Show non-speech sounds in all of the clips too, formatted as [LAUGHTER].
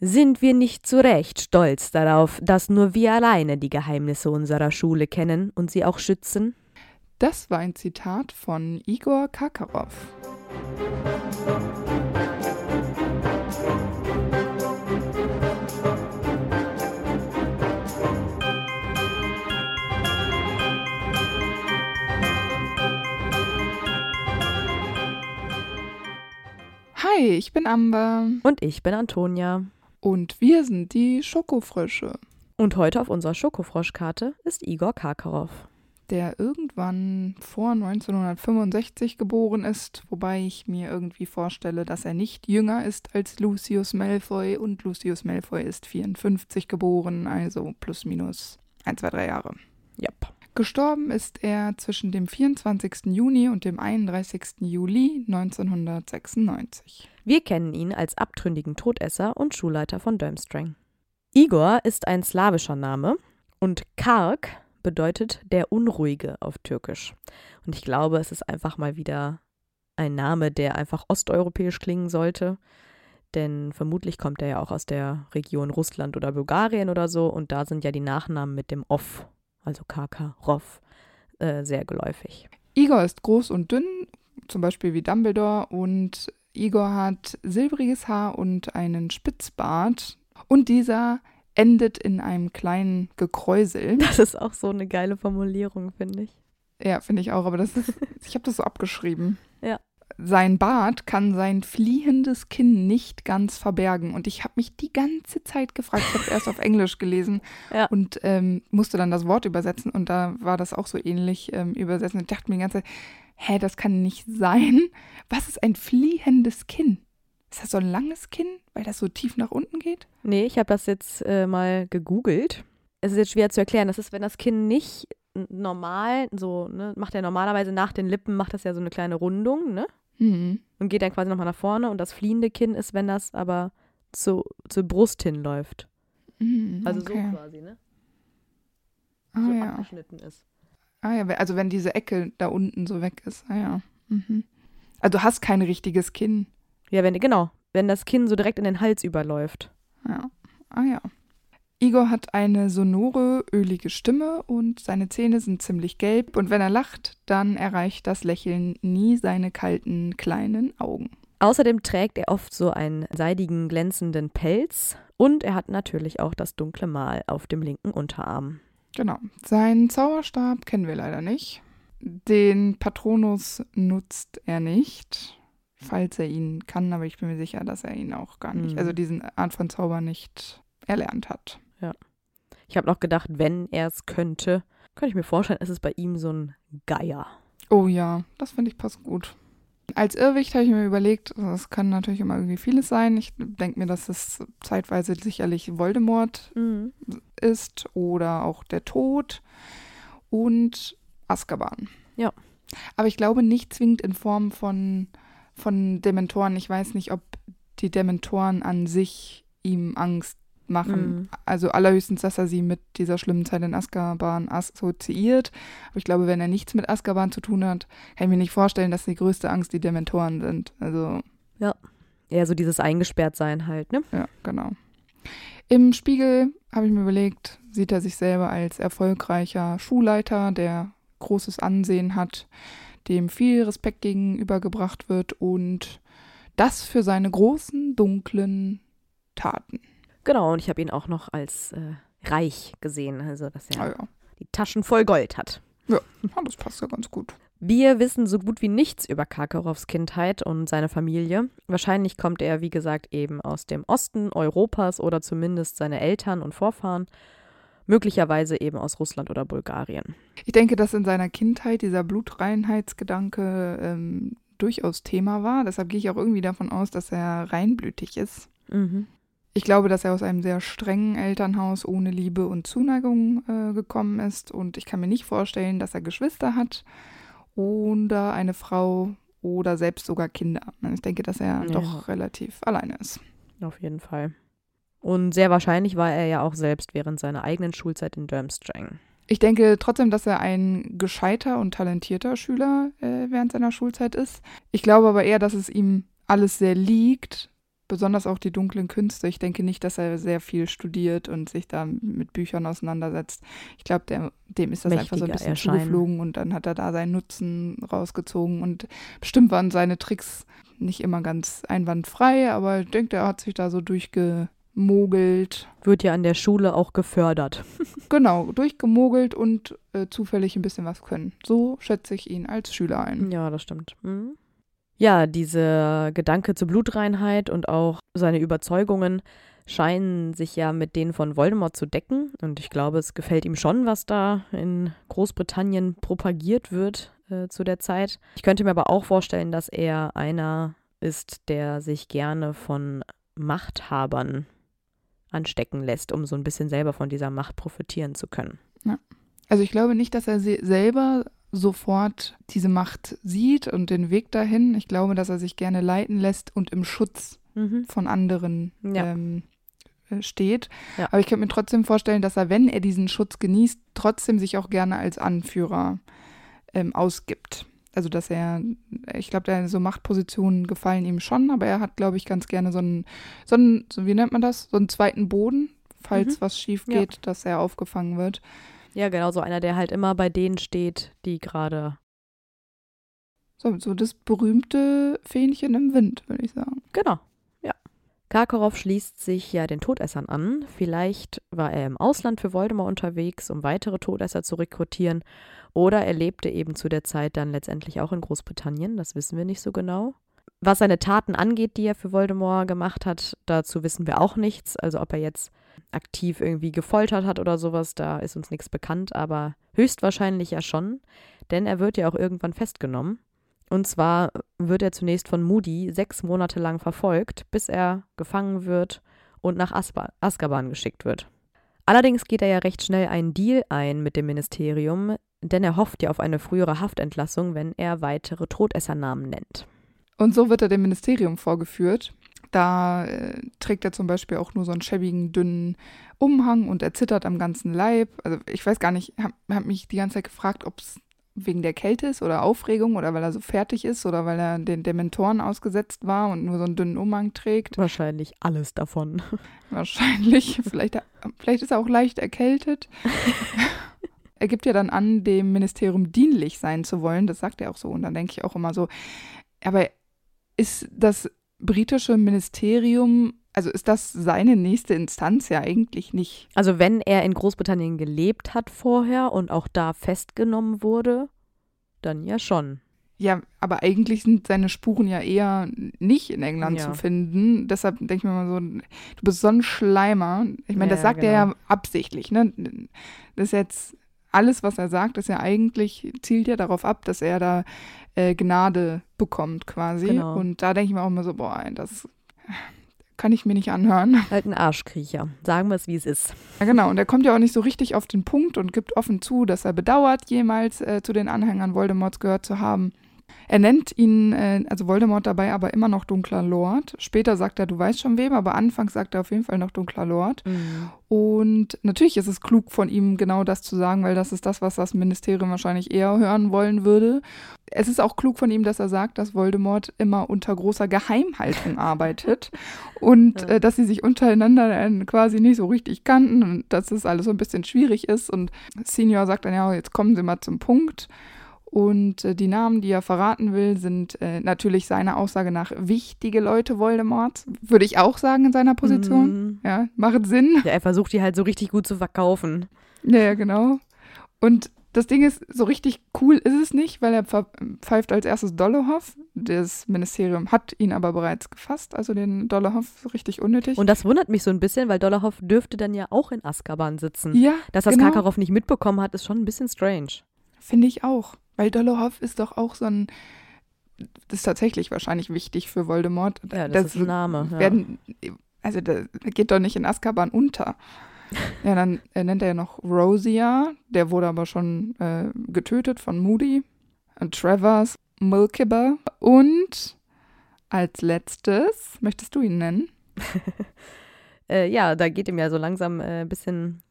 Sind wir nicht zu Recht stolz darauf, dass nur wir alleine die Geheimnisse unserer Schule kennen und sie auch schützen? Das war ein Zitat von Igor Kakarov. Hi, ich bin Amber. Und ich bin Antonia. Und wir sind die Schokofrösche. Und heute auf unserer Schokofroschkarte ist Igor Karkarow. Der irgendwann vor 1965 geboren ist, wobei ich mir irgendwie vorstelle, dass er nicht jünger ist als Lucius Malfoy und Lucius Malfoy ist 54 geboren, also plus minus 1, 2, 3 Jahre. Yep. Gestorben ist er zwischen dem 24. Juni und dem 31. Juli 1996. Wir kennen ihn als abtrünnigen Todesser und Schulleiter von Durmstrang. Igor ist ein slawischer Name und Kark bedeutet der Unruhige auf Türkisch. Und ich glaube, es ist einfach mal wieder ein Name, der einfach osteuropäisch klingen sollte. Denn vermutlich kommt er ja auch aus der Region Russland oder Bulgarien oder so. Und da sind ja die Nachnamen mit dem Off also Karkaroff, äh, sehr geläufig. Igor ist groß und dünn, zum Beispiel wie Dumbledore, und Igor hat silbriges Haar und einen Spitzbart. Und dieser endet in einem kleinen Gekräusel. [LAUGHS] Das ist auch so eine geile Formulierung, finde ich. Ja, finde ich auch, aber das ist, ich habe das so abgeschrieben. Ja. Sein Bart kann sein fliehendes Kinn nicht ganz verbergen. Und ich habe mich die ganze Zeit gefragt, ich habe es erst auf Englisch gelesen [LAUGHS] Ja. und ähm, musste dann das Wort übersetzen und da war das auch so ähnlich ähm, übersetzt. Und ich dachte mir die ganze Zeit, hä, das kann nicht sein. Was ist ein fliehendes Kinn? Ist das so ein langes Kinn, weil das so tief nach unten geht? Nee, ich habe das jetzt äh, mal gegoogelt. Es ist jetzt schwer zu erklären. Das ist, wenn das Kinn nicht normal, so, ne, macht er normalerweise nach den Lippen, macht das ja so eine kleine Rundung, ne? Hm. Und geht dann quasi nochmal nach vorne. Und das fliehende Kinn ist, wenn das aber zu, zur Brust hinläuft. Hm, Also okay. so quasi, ne? Ah, so ja. abgeschnitten ist. ah ja, also wenn diese Ecke da unten so weg ist. Ah ja. Mhm. Also du hast kein richtiges Kinn. Ja, wenn, genau. Wenn das Kinn so direkt in den Hals überläuft. Ja. Ah ja. Igor hat eine sonore, ölige Stimme und seine Zähne sind ziemlich gelb und wenn er lacht, dann erreicht das Lächeln nie seine kalten, kleinen Augen. Außerdem trägt er oft so einen seidigen, glänzenden Pelz und er hat natürlich auch das dunkle Mal auf dem linken Unterarm. Genau. Seinen Zauberstab kennen wir leider nicht. Den Patronus nutzt er nicht, falls er ihn kann, aber ich bin mir sicher, dass er ihn auch gar nicht, Mhm. also diesen Art von Zauber nicht erlernt hat. Ich habe noch gedacht, wenn er es könnte, könnte ich mir vorstellen, ist es bei ihm so ein Geier. Oh ja, das finde ich passt gut. Als Irrwicht habe ich mir überlegt, das kann natürlich immer irgendwie vieles sein. Ich denke mir, dass es zeitweise sicherlich Voldemort Mhm. ist oder auch der Tod und Azkaban. Ja. Aber ich glaube nicht zwingend in Form von, von Dementoren. Ich weiß nicht, ob die Dementoren an sich ihm Angst machen. Mhm. Also allerhöchstens, dass er sie mit dieser schlimmen Zeit in Azkaban assoziiert. Aber ich glaube, wenn er nichts mit Azkaban zu tun hat, kann ich mir nicht vorstellen, dass die größte Angst die Dementoren sind. Also Eher so dieses Eingesperrtsein halt, ne? ja, genau. Im Spiegel habe ich mir überlegt, sieht er sich selber als erfolgreicher Schulleiter, der großes Ansehen hat, dem viel Respekt gegenübergebracht wird und das für seine großen, dunklen Taten. Genau, und ich habe ihn auch noch als äh, reich gesehen, also dass er Ah ja. die Taschen voll Gold hat. ja, das passt ja ganz gut. Wir wissen so gut wie nichts über Karkarows Kindheit und seine Familie. Wahrscheinlich kommt er, wie gesagt, eben aus dem Osten Europas oder zumindest seine Eltern und Vorfahren. Möglicherweise eben aus Russland oder Bulgarien. Ich denke, dass in seiner Kindheit dieser Blutreinheitsgedanke ähm, durchaus Thema war. Deshalb gehe ich auch irgendwie davon aus, dass er reinblütig ist. Mhm. Ich glaube, dass er aus einem sehr strengen Elternhaus ohne Liebe und Zuneigung äh, gekommen ist. Und ich kann mir nicht vorstellen, dass er Geschwister hat oder eine Frau oder selbst sogar Kinder. Ich denke, dass er Ja. doch relativ alleine ist. Auf jeden Fall. Und sehr wahrscheinlich war er ja auch selbst während seiner eigenen Schulzeit in Durmstrang. Ich denke trotzdem, dass er ein gescheiter und talentierter Schüler äh, während seiner Schulzeit ist. Ich glaube aber eher, dass es ihm alles sehr liegt, besonders auch die dunklen Künste. Ich denke nicht, dass er sehr viel studiert und sich da mit Büchern auseinandersetzt. Ich glaube, dem ist das einfach so ein bisschen erscheinen. zugeflogen und dann hat er da seinen Nutzen rausgezogen und bestimmt waren seine Tricks nicht immer ganz einwandfrei, aber ich denke, er hat sich da so durchgemogelt. Wird ja an der Schule auch gefördert. [LAUGHS] genau, durchgemogelt und äh, zufällig ein bisschen was können. So schätze ich ihn als Schüler ein. Ja, das stimmt. Mhm. Ja, dieser Gedanke zur Blutreinheit und auch seine Überzeugungen scheinen sich ja mit denen von Voldemort zu decken. Und ich glaube, es gefällt ihm schon, was da in Großbritannien propagiert wird äh, zu der Zeit. Ich könnte mir aber auch vorstellen, dass er einer ist, der sich gerne von Machthabern anstecken lässt, um so ein bisschen selber von dieser Macht profitieren zu können. Ja. Also ich glaube nicht, dass er selber sofort diese Macht sieht und den Weg dahin. Ich glaube, dass er sich gerne leiten lässt und im Schutz mhm. von anderen ja. ähm, äh, steht. Ja. Aber ich könnte mir trotzdem vorstellen, dass er, wenn er diesen Schutz genießt, trotzdem sich auch gerne als Anführer ähm, ausgibt. Also dass er, ich glaube, so Machtpositionen gefallen ihm schon, aber er hat, glaube ich, ganz gerne so einen, so einen, wie nennt man das, so einen zweiten Boden, falls mhm. was schief geht, ja. dass er aufgefangen wird. Ja, genau, so einer, der halt immer bei denen steht, die gerade. So, so das berühmte Fähnchen im Wind, würde ich sagen. Genau, ja. Karkaroff schließt sich ja den Todessern an. Vielleicht war er im Ausland für Voldemort unterwegs, um weitere Todesser zu rekrutieren. Oder er lebte eben zu der Zeit dann letztendlich auch in Großbritannien. Das wissen wir nicht so genau. Was seine Taten angeht, die er für Voldemort gemacht hat, dazu wissen wir auch nichts. Also ob er jetzt aktiv irgendwie gefoltert hat oder sowas, da ist uns nichts bekannt, aber höchstwahrscheinlich ja schon, denn er wird ja auch irgendwann festgenommen. Und zwar wird er zunächst von Moody sechs Monate lang verfolgt, bis er gefangen wird und nach Asba Azkaban geschickt wird. Allerdings geht er ja recht schnell einen Deal ein mit dem Ministerium, denn er hofft ja auf eine frühere Haftentlassung, wenn er weitere Todessernamen nennt. Und so wird er dem Ministerium vorgeführt. Da äh, trägt er zum Beispiel auch nur so einen schäbigen, dünnen Umhang und er zittert am ganzen Leib. Also ich weiß gar nicht, habe hab mich die ganze Zeit gefragt, ob es wegen der Kälte ist oder Aufregung oder weil er so fertig ist oder weil er den Dementoren ausgesetzt war und nur so einen dünnen Umhang trägt. Wahrscheinlich alles davon. [LAUGHS] Wahrscheinlich. vielleicht, vielleicht ist er auch leicht erkältet. [LAUGHS] er gibt ja dann an, dem Ministerium dienlich sein zu wollen. Das sagt er auch so. Und dann denke ich auch immer so, aber ist das britische Ministerium, also ist das seine nächste Instanz ja eigentlich nicht. Also wenn er in Großbritannien gelebt hat vorher und auch da festgenommen wurde, dann ja schon. Ja, aber eigentlich sind seine Spuren ja eher nicht in England ja. zu finden. Deshalb denke ich mir mal so, du bist so ein Schleimer. Ich meine, ja, das sagt genau. er ja absichtlich. Ne? Das ist jetzt alles, was er sagt, ist ja eigentlich, zielt ja darauf ab, dass er da äh, Gnade bekommt quasi. Genau. Und da denke ich mir auch immer so, boah, das kann ich mir nicht anhören. [LAUGHS] Halt ein Arschkriecher. Sagen wir es, wie es ist. Ja, genau. Und er kommt ja auch nicht so richtig auf den Punkt und gibt offen zu, dass er bedauert, jemals äh, zu den Anhängern Voldemorts gehört zu haben. Er nennt ihn, äh, also Voldemort dabei, aber immer noch dunkler Lord. Später sagt er, du weißt schon wem, aber anfangs sagt er auf jeden Fall noch dunkler Lord. Mhm. Und natürlich ist es klug von ihm, genau das zu sagen, weil das ist das, was das Ministerium wahrscheinlich eher hören wollen würde. Es ist auch klug von ihm, dass er sagt, dass Voldemort immer unter großer Geheimhaltung [LAUGHS] arbeitet und ja. äh, dass sie sich untereinander äh, quasi nicht so richtig kannten und dass es alles so ein bisschen schwierig ist. Und Senior sagt dann, ja, jetzt kommen Sie mal zum Punkt. Und äh, die Namen, die er verraten will, sind äh, natürlich seiner Aussage nach wichtige Leute Voldemorts. Würde ich auch sagen in seiner Position. Mhm. Ja, macht Sinn. Ja, er versucht die halt so richtig gut zu verkaufen. Ja, ja, genau. Und das Ding ist, so richtig cool ist es nicht, weil er pfeift als erstes Dollehoff. Das Ministerium hat ihn aber bereits gefasst, also den Dollehoff richtig unnötig. Und das wundert mich so ein bisschen, weil Dollehoff dürfte dann ja auch in Azkaban sitzen. Ja, Dass das genau. Karkaroff nicht mitbekommen hat, ist schon ein bisschen strange. Finde ich auch. Weil Dolohov ist doch auch so ein. Das ist tatsächlich wahrscheinlich wichtig für Voldemort. Ja, das, das ist ein Name. Werden, Also, der geht doch nicht in Azkaban unter. ja, dann äh, nennt er ja noch Rosia. Der wurde aber schon äh, getötet von Moody. Und Travers, Mulkibber. Und als letztes, möchtest du ihn nennen? [LAUGHS] äh, ja, da geht ihm ja so langsam ein äh, bisschen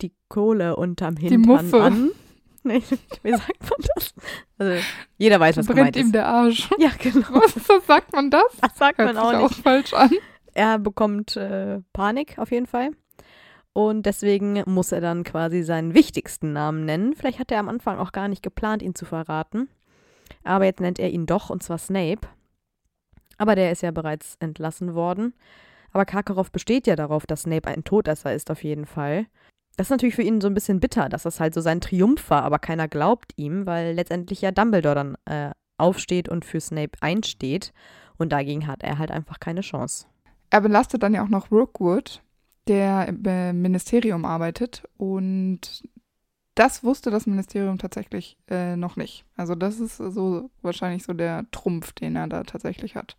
die Kohle unterm Hintern an. Nee, wie sagt man das? Also, jeder weiß, was Brennt gemeint ihm ist. der Arsch. Ja, genau. [LAUGHS] Was, was sagt man das? Das sagt Hört man auch auch nicht. falsch an. Er bekommt äh, Panik auf jeden Fall. Und deswegen muss er dann quasi seinen wichtigsten Namen nennen. Vielleicht hat er am Anfang auch gar nicht geplant, ihn zu verraten. Aber jetzt nennt er ihn doch, und zwar Snape. Aber der ist ja bereits entlassen worden. Aber Karkaroff besteht ja darauf, dass Snape ein Todesser ist, auf jeden Fall. Das ist natürlich für ihn so ein bisschen bitter, dass das halt so sein Triumph war, aber keiner glaubt ihm, weil letztendlich ja Dumbledore dann äh, aufsteht und für Snape einsteht. Und dagegen hat er halt einfach keine Chance. Er belastet dann ja auch noch Rookwood, der im äh, Ministerium arbeitet. Und das wusste das Ministerium tatsächlich äh, noch nicht. Also das ist so wahrscheinlich so der Trumpf, den er da tatsächlich hat.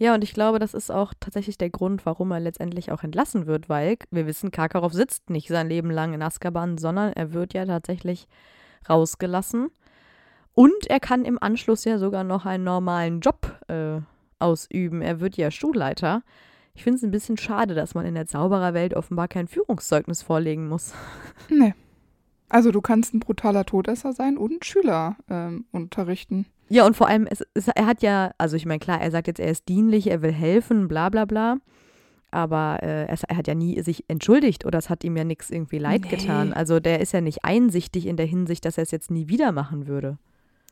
Ja, und ich glaube, das ist auch tatsächlich der Grund, warum er letztendlich auch entlassen wird, weil wir wissen, Karkaroff sitzt nicht sein Leben lang in Azkaban, sondern er wird ja tatsächlich rausgelassen. Und er kann im Anschluss ja sogar noch einen normalen Job äh, ausüben. Er wird ja Schulleiter. Ich finde es ein bisschen schade, dass man in der Zaubererwelt offenbar kein Führungszeugnis vorlegen muss. Nee. Also du kannst ein brutaler Todesser sein und Schüler ähm, unterrichten. Ja, und vor allem, es, es, er hat ja, also ich meine, klar, er sagt jetzt, er ist dienlich, er will helfen, bla bla bla. Aber äh, es, er hat ja nie sich entschuldigt oder es hat ihm ja nichts irgendwie leid Nee. getan. Also der ist ja nicht einsichtig in der Hinsicht, dass er es jetzt nie wieder machen würde.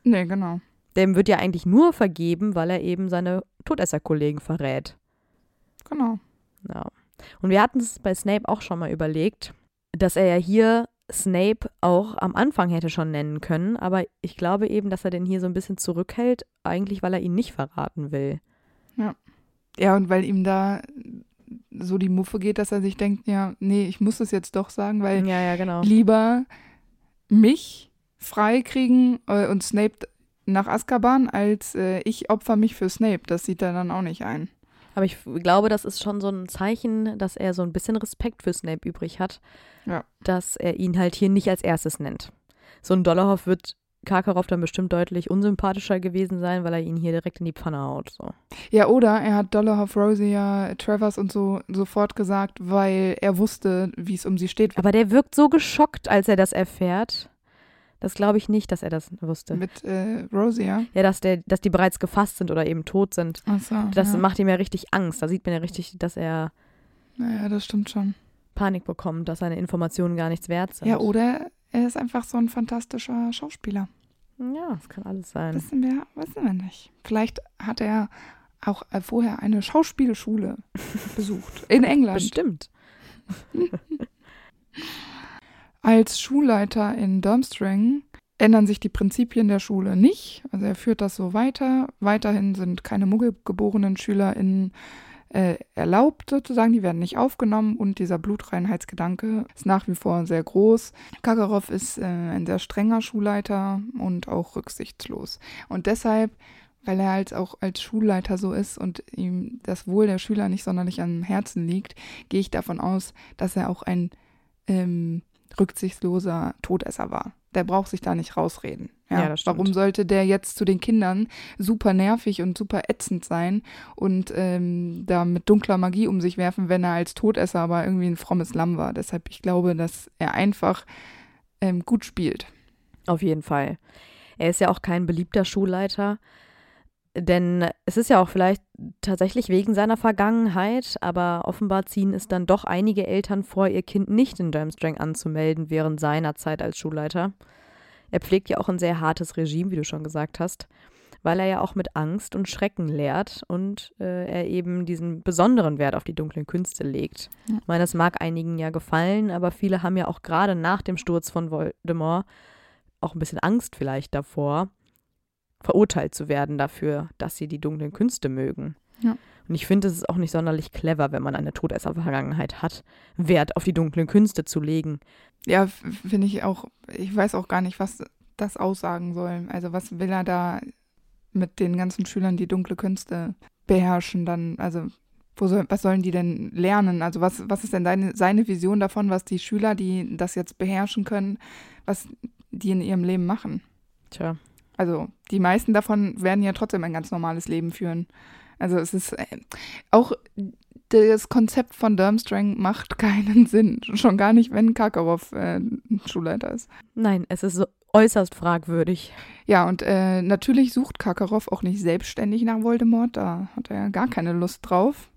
Nee, genau. Dem wird ja eigentlich nur vergeben, weil er eben seine Todesserkollegen verrät. Genau. Ja. Und wir hatten es bei Snape auch schon mal überlegt, dass er ja hier Snape auch am Anfang hätte schon nennen können, aber ich glaube eben, dass er den hier so ein bisschen zurückhält, eigentlich weil er ihn nicht verraten will. Ja, und weil ihm da so die Muffe geht, dass er sich denkt, ja, nee, ich muss es jetzt doch sagen, weil Ja, ja, genau. lieber mich freikriegen äh, und Snape nach Azkaban, als äh, ich opfer mich für Snape. Das sieht er dann auch nicht ein. Aber ich glaube, das ist schon so ein Zeichen, dass er so ein bisschen Respekt für Snape übrig hat, Ja. dass er ihn halt hier nicht als erstes nennt. So ein Dollarhoff wird Karkaroff dann bestimmt deutlich unsympathischer gewesen sein, weil er ihn hier direkt in die Pfanne haut. So. Ja, oder er hat Dollarhoff, Rosia, Travers und so sofort gesagt, weil er wusste, wie es um sie steht. Aber der wirkt so geschockt, als er das erfährt. Das glaube ich nicht, dass er das wusste. Mit äh, Rosia. Ja, dass, der, dass die bereits gefasst sind oder eben tot sind. Achso. Das ja. macht ihm ja richtig Angst. Da sieht man ja richtig, dass er Naja, das stimmt schon. Panik bekommt, dass seine Informationen gar nichts wert sind. Ja, oder er ist einfach so ein fantastischer Schauspieler. Ja, das kann alles sein. Wissen wir, wissen wir nicht. Vielleicht hat er auch äh, vorher eine Schauspielschule [LAUGHS] besucht. In England. Bestimmt. [LAUGHS] Als Schulleiter in Durmstrang ändern sich die Prinzipien der Schule nicht. Also er führt das so weiter. Weiterhin sind keine muggelgeborenen SchülerInnen äh, erlaubt sozusagen, die werden nicht aufgenommen und dieser Blutreinheitsgedanke ist nach wie vor sehr groß. Kakarov ist äh, ein sehr strenger Schulleiter und auch rücksichtslos. Und deshalb, weil er halt auch als Schulleiter so ist und ihm das Wohl der Schüler nicht sonderlich am Herzen liegt, gehe ich davon aus, dass er auch ein ähm, rücksichtsloser Todesser war. Der braucht sich da nicht rausreden. Ja, Ja. Warum sollte der jetzt zu den Kindern super nervig und super ätzend sein und ähm, da mit dunkler Magie um sich werfen, wenn er als Todesser aber irgendwie ein frommes Lamm war? Deshalb, ich glaube, dass er einfach ähm, gut spielt. Auf jeden Fall. Er ist ja auch kein beliebter Schulleiter, denn es ist ja auch vielleicht tatsächlich wegen seiner Vergangenheit, aber offenbar ziehen es dann doch einige Eltern vor, ihr Kind nicht in Durmstrang anzumelden während seiner Zeit als Schulleiter. Er pflegt ja auch ein sehr hartes Regime, wie du schon gesagt hast, weil er ja auch mit Angst und Schrecken lehrt und äh, er eben diesen besonderen Wert auf die dunklen Künste legt. Ja. Ich meine, das mag einigen ja gefallen, aber viele haben ja auch gerade nach dem Sturz von Voldemort auch ein bisschen Angst vielleicht davor, verurteilt zu werden dafür, dass sie die dunklen Künste mögen. Ja. Und ich finde, es ist auch nicht sonderlich clever, wenn man eine Todesser-Vergangenheit hat, Wert auf die dunklen Künste zu legen. Ja, finde ich auch, ich weiß auch gar nicht, was das aussagen soll. Also was will er da mit den ganzen Schülern, die dunkle Künste beherrschen, dann, also wo soll, was sollen die denn lernen? Also was, was ist denn deine, seine Vision davon, was die Schüler, die das jetzt beherrschen können, was die in ihrem Leben machen? Tja, Also die meisten davon werden ja trotzdem ein ganz normales Leben führen. Also es ist äh, auch das Konzept von Durmstrang macht keinen [LAUGHS] Sinn. Schon gar nicht, wenn Karkaroff äh, Schulleiter ist. nein, es ist so äußerst fragwürdig. Ja, und äh, natürlich sucht Karkaroff auch nicht selbstständig nach Voldemort, da hat er ja gar keine Lust drauf.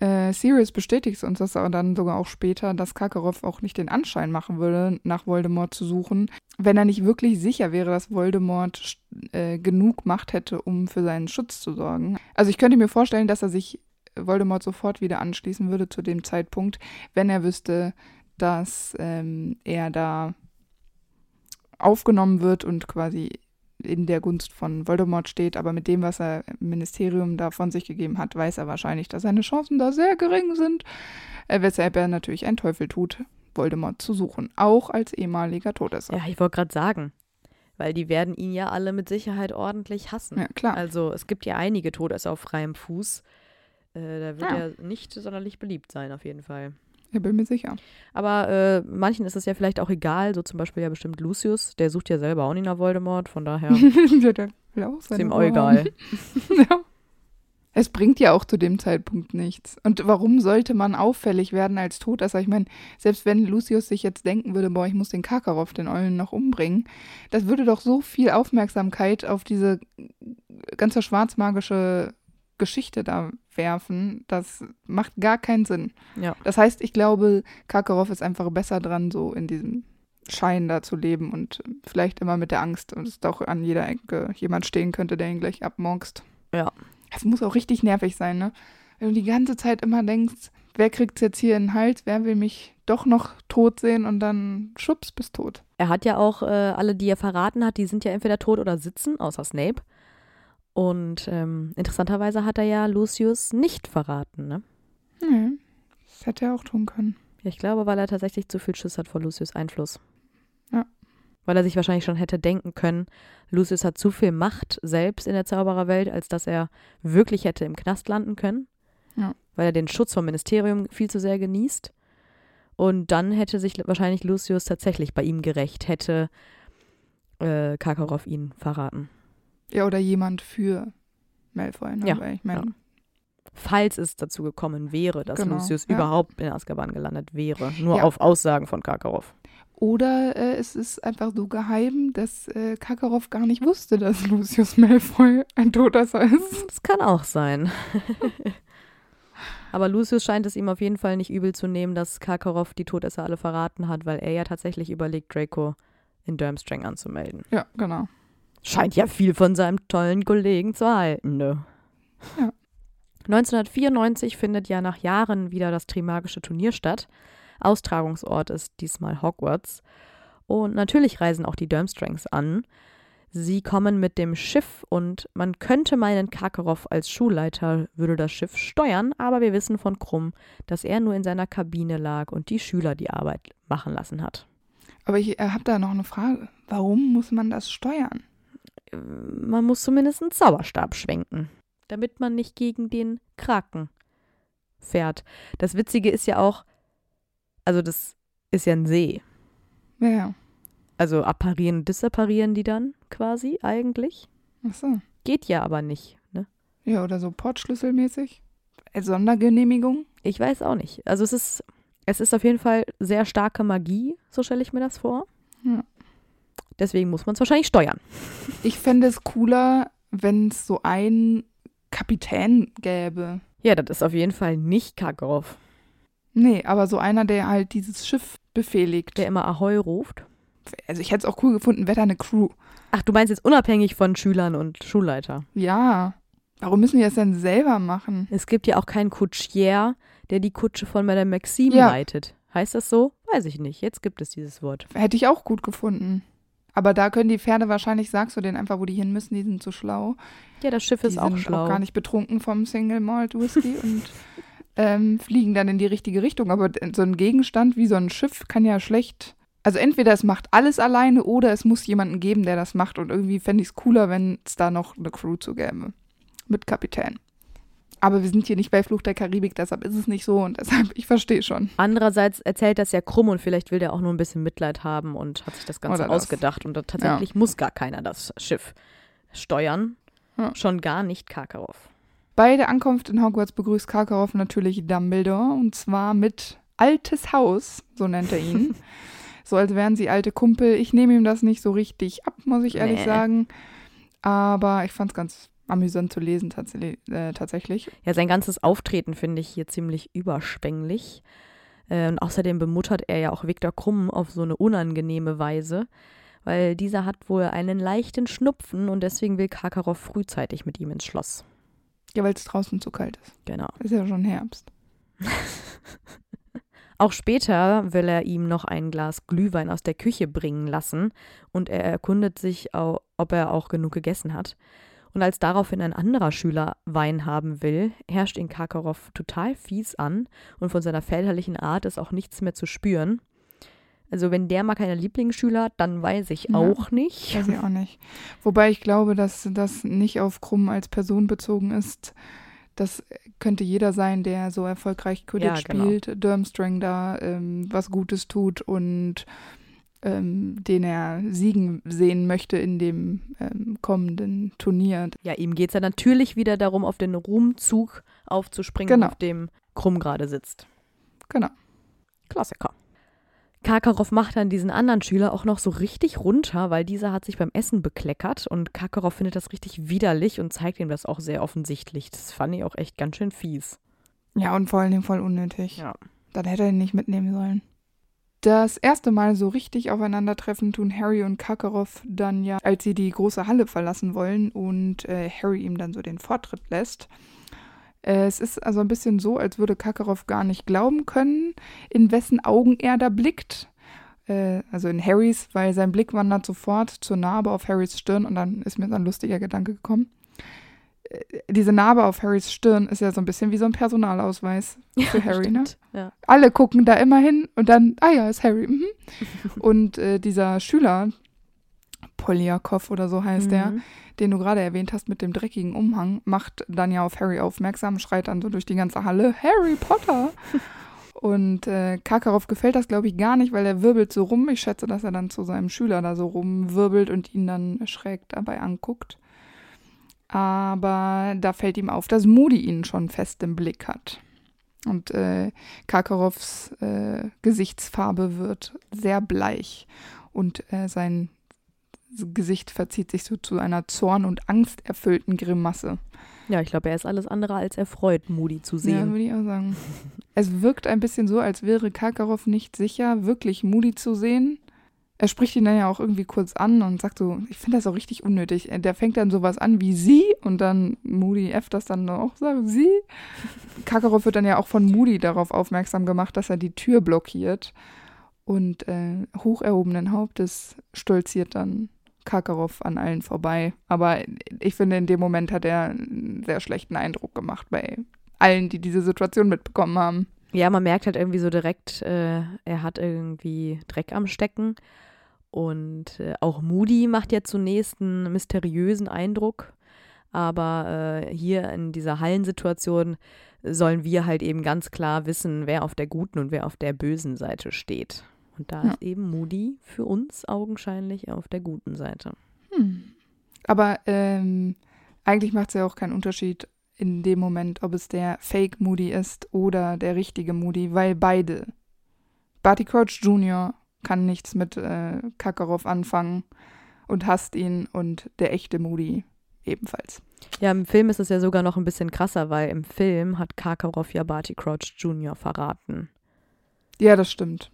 Äh, Sirius bestätigt uns das aber dann sogar auch später, dass Karkaroff auch nicht den Anschein machen würde, nach Voldemort zu suchen, wenn er nicht wirklich sicher wäre, dass Voldemort äh, genug Macht hätte, um für seinen Schutz zu sorgen. Also ich könnte mir vorstellen, dass er sich Voldemort sofort wieder anschließen würde zu dem Zeitpunkt, wenn er wüsste, dass ähm, er da aufgenommen wird und quasi in der Gunst von Voldemort steht, aber mit dem, was er im Ministerium da von sich gegeben hat, weiß er wahrscheinlich, dass seine Chancen da sehr gering sind, äh, weshalb er natürlich einen Teufel tut, Voldemort zu suchen, auch als ehemaliger Todesser. Ja, ich wollte gerade sagen, weil die werden ihn ja alle mit Sicherheit ordentlich hassen. Ja, klar. Also es gibt ja einige Todesser auf freiem Fuß. Äh, da wird Ja. er nicht sonderlich beliebt sein, auf jeden Fall. Ich bin mir sicher. Aber äh, manchen ist es ja vielleicht auch egal, so zum Beispiel ja bestimmt Lucius, der sucht ja selber auch nicht nach Voldemort, von daher [LAUGHS] Ja, der will auch ist ihm auch egal. [LAUGHS] ja. Es bringt ja auch zu dem Zeitpunkt nichts. Und warum sollte man auffällig werden als Todesser? Ich meine, selbst wenn Lucius sich jetzt denken würde, boah, ich muss den Karkaroff, den Eulen, noch umbringen, das würde doch so viel Aufmerksamkeit auf diese ganze schwarzmagische Geschichte da werfen. Das macht gar keinen Sinn. Ja. Das heißt, ich glaube, Karkaroff ist einfach besser dran, so in diesem Schein da zu leben und vielleicht immer mit der Angst, dass doch an jeder Ecke jemand stehen könnte, der ihn gleich abmorkst. Ja. Das muss auch richtig nervig sein, ne? Wenn du die ganze Zeit immer denkst, wer kriegt's jetzt hier in den Hals, wer will mich doch noch tot sehen und dann schubs, bist tot. Er hat ja auch äh, alle, die er verraten hat, die sind ja entweder tot oder sitzen, außer Snape. Und ähm, interessanterweise hat er ja Lucius nicht verraten, ne? Nee, das hätte er auch tun können. Ja, ich glaube, weil er tatsächlich zu viel Schiss hat vor Lucius Einfluss. Ja. Weil er sich wahrscheinlich schon hätte denken können, Lucius hat zu viel Macht selbst in der Zaubererwelt, als dass er wirklich hätte im Knast landen können. Ja. Weil er den Schutz vom Ministerium viel zu sehr genießt. Und dann hätte sich wahrscheinlich Lucius tatsächlich bei ihm gerecht, hätte äh, Karkaroff ihn verraten. Ja, oder jemand für Malfoy, ne? Ja, Weil ich meine, ja. Falls es dazu gekommen wäre, dass Genau, Lucius ja. überhaupt in Azkaban gelandet wäre. Nur Ja. auf Aussagen von Karkaroff. Oder äh, es ist einfach so geheim, dass äh, Karkaroff gar nicht wusste, dass Lucius Malfoy ein Todesser ist. [LAUGHS] Das kann auch sein. [LAUGHS] Aber Lucius scheint es ihm auf jeden Fall nicht übel zu nehmen, dass Karkaroff die Todesser alle verraten hat, weil er ja tatsächlich überlegt, Draco in Durmstrang anzumelden. Ja, genau. Scheint ja viel von seinem tollen Kollegen zu halten, ne? Ja. 1994 findet ja nach Jahren wieder das Trimagische Turnier statt. Austragungsort ist diesmal Hogwarts. Und natürlich reisen auch die Durmstrangs an. Sie kommen mit dem Schiff und man könnte meinen, Karkaroff als Schulleiter würde das Schiff steuern, aber wir wissen von Krumm, dass er nur in seiner Kabine lag und die Schüler die Arbeit machen lassen hat. Aber ich äh, habe da noch eine Frage. Warum muss man das steuern? Man muss zumindest einen Zauberstab schwenken, damit man nicht gegen den Kraken fährt. Das Witzige ist ja auch, also das ist ja ein See. Ja. Also apparieren disapparieren die dann quasi eigentlich. Ach so. Geht ja aber nicht. Ne? Ja, oder so Portschlüsselmäßig. Als Sondergenehmigung. Ich weiß auch nicht. Also es ist, es ist auf jeden Fall sehr starke Magie, so stelle ich mir das vor. Ja. Deswegen muss man es wahrscheinlich steuern. Ich fände es cooler, wenn es so einen Kapitän gäbe. Ja, das ist auf jeden Fall nicht Karkaroff, Nee, aber so einer, der halt dieses Schiff befehligt. der immer Ahoi ruft. Also ich hätte es auch cool gefunden, wäre da eine Crew. Ach, du meinst jetzt unabhängig von Schülern und Schulleiter. Ja. Warum müssen die das denn selber machen? Es gibt ja auch keinen Kutschier, der die Kutsche von Madame Maxime Ja. leitet. Heißt das so? Weiß ich nicht. Jetzt gibt es dieses Wort. Hätte ich auch gut gefunden. Aber da können die Pferde wahrscheinlich, sagst du denen einfach, wo die hin müssen, die sind zu schlau. Ja, das Schiff Die ist auch sind schlau. auch gar nicht betrunken vom Single Malt Whisky [LAUGHS] und ähm, fliegen dann in die richtige Richtung. Aber so ein Gegenstand wie so ein Schiff kann ja schlecht. Also entweder es macht alles alleine oder es muss jemanden geben, der das macht. Und irgendwie fände ich es cooler, wenn es da noch eine Crew zu gäbe. Mit Kapitän. Aber wir sind hier nicht bei Fluch der Karibik, deshalb ist es nicht so und deshalb, ich verstehe schon. Andererseits erzählt das ja krumm und vielleicht will der auch nur ein bisschen Mitleid haben und hat sich das Ganze das. ausgedacht. Und tatsächlich muss gar keiner das Schiff steuern. Ja. Schon gar nicht Karkaroff. Bei der Ankunft in Hogwarts begrüßt Karkaroff natürlich Dumbledore und zwar mit Altes Haus, so nennt er ihn. [LAUGHS] so als wären sie alte Kumpel. Ich nehme ihm das nicht so richtig ab, muss ich ehrlich Nee. sagen. Aber ich fand es ganz amüsant zu lesen tatsächlich. Äh, tatsächlich. Ja, sein ganzes Auftreten finde ich hier ziemlich überschwänglich. Äh, und außerdem bemuttert er ja auch Viktor Krumm auf so eine unangenehme Weise, weil dieser hat wohl einen leichten Schnupfen und deswegen will Karkaroff frühzeitig mit ihm ins Schloss. Ja, weil es draußen zu kalt ist. Genau. Ist ja schon Herbst. [LAUGHS] Auch später will er ihm noch ein Glas Glühwein aus der Küche bringen lassen und er erkundet sich, ob er auch genug gegessen hat. Und als daraufhin ein anderer Schüler Wein haben will, herrscht ihn Karkaroff total fies an und von seiner väterlichen Art ist auch nichts mehr zu spüren. Also wenn der mal keine Lieblingsschüler hat, dann weiß ich Ja. auch nicht. Weiß ich auch nicht. Wobei ich glaube, dass das nicht auf Krumm als Person bezogen ist. Das könnte jeder sein, der so erfolgreich Quidditch Ja, genau. spielt, Durmstrang da ähm, was Gutes tut und ähm, den er siegen sehen möchte in dem ähm, kommenden Turnier. Ja, ihm geht es ja natürlich wieder darum, auf den Ruhmzug aufzuspringen, Genau. auf dem Krumm gerade sitzt. Genau. Klassiker. Karkaroff macht dann diesen anderen Schüler auch noch so richtig runter, weil dieser hat sich beim Essen bekleckert und Karkaroff findet das richtig widerlich und zeigt ihm das auch sehr offensichtlich. Das fand ich auch echt ganz schön fies. Ja, und vor allen Dingen voll unnötig. Ja. Dann hätte er ihn nicht mitnehmen sollen. Das erste Mal so richtig aufeinandertreffen tun Harry und Karkaroff dann ja, als sie die große Halle verlassen wollen und äh, Harry ihm dann so den Vortritt lässt. Es ist also ein bisschen so, als würde Karkaroff gar nicht glauben können, in wessen Augen er da blickt. Äh, also in Harrys, weil sein Blick wandert sofort zur Narbe auf Harrys Stirn und dann ist mir so ein lustiger Gedanke gekommen. Diese Narbe auf Harrys Stirn ist ja so ein bisschen wie so ein Personalausweis [LAUGHS] für Harry, ne? Stimmt. Ja. alle gucken da immer hin und dann, ah ja, ist Harry. Mhm. [LAUGHS] und äh, dieser Schüler, Polyakov oder so heißt der, Mhm. den du gerade erwähnt hast mit dem dreckigen Umhang, macht dann ja auf Harry aufmerksam, schreit dann so durch die ganze Halle, Harry Potter! [LAUGHS] Und äh, Karkaroff gefällt das, glaube ich, gar nicht, weil er wirbelt so rum. Ich schätze, dass er dann zu seinem Schüler da so rumwirbelt und ihn dann schräg dabei anguckt. Aber da fällt ihm auf, dass Moody ihn schon fest im Blick hat. Und äh, Karkaroffs äh, Gesichtsfarbe wird sehr bleich und äh, sein Gesicht verzieht sich so zu einer zorn- und angsterfüllten Grimasse. ja, ich glaube, er ist alles andere als erfreut, Moody zu Ja, sehen. würde ich auch sagen. [LAUGHS] Es wirkt ein bisschen so, als wäre Karkaroff nicht sicher, wirklich Moody zu sehen. Er spricht ihn dann ja auch irgendwie kurz an und sagt so, ich finde das auch richtig unnötig. Der fängt dann sowas an wie sie und dann Moody F das dann auch sagt, sie. Karkaroff wird dann ja auch von Moody darauf aufmerksam gemacht, dass er die Tür blockiert. Und äh, hoch erhobenen Hauptes stolziert dann Karkaroff an allen vorbei. Aber ich finde, in dem Moment hat er einen sehr schlechten Eindruck gemacht bei allen, die diese Situation mitbekommen haben. Ja, man merkt halt irgendwie so direkt, äh, er hat irgendwie Dreck am Stecken. Und äh, auch Moody macht ja zunächst einen mysteriösen Eindruck. Aber äh, hier in dieser Hallensituation sollen wir halt eben ganz klar wissen, wer auf der guten und wer auf der bösen Seite steht. Und da Ja. ist eben Moody für uns augenscheinlich auf der guten Seite. Hm. Aber ähm, eigentlich macht es ja auch keinen Unterschied in dem Moment, ob es der Fake Moody ist oder der richtige Moody, weil beide. Barty Crouch Jr. kann nichts mit äh, Kakarov anfangen und hasst ihn und der echte Moody ebenfalls. Ja, im Film ist es ja sogar noch ein bisschen krasser, weil im Film hat Karkaroff ja Barty Crouch Jr. verraten. Ja, das stimmt.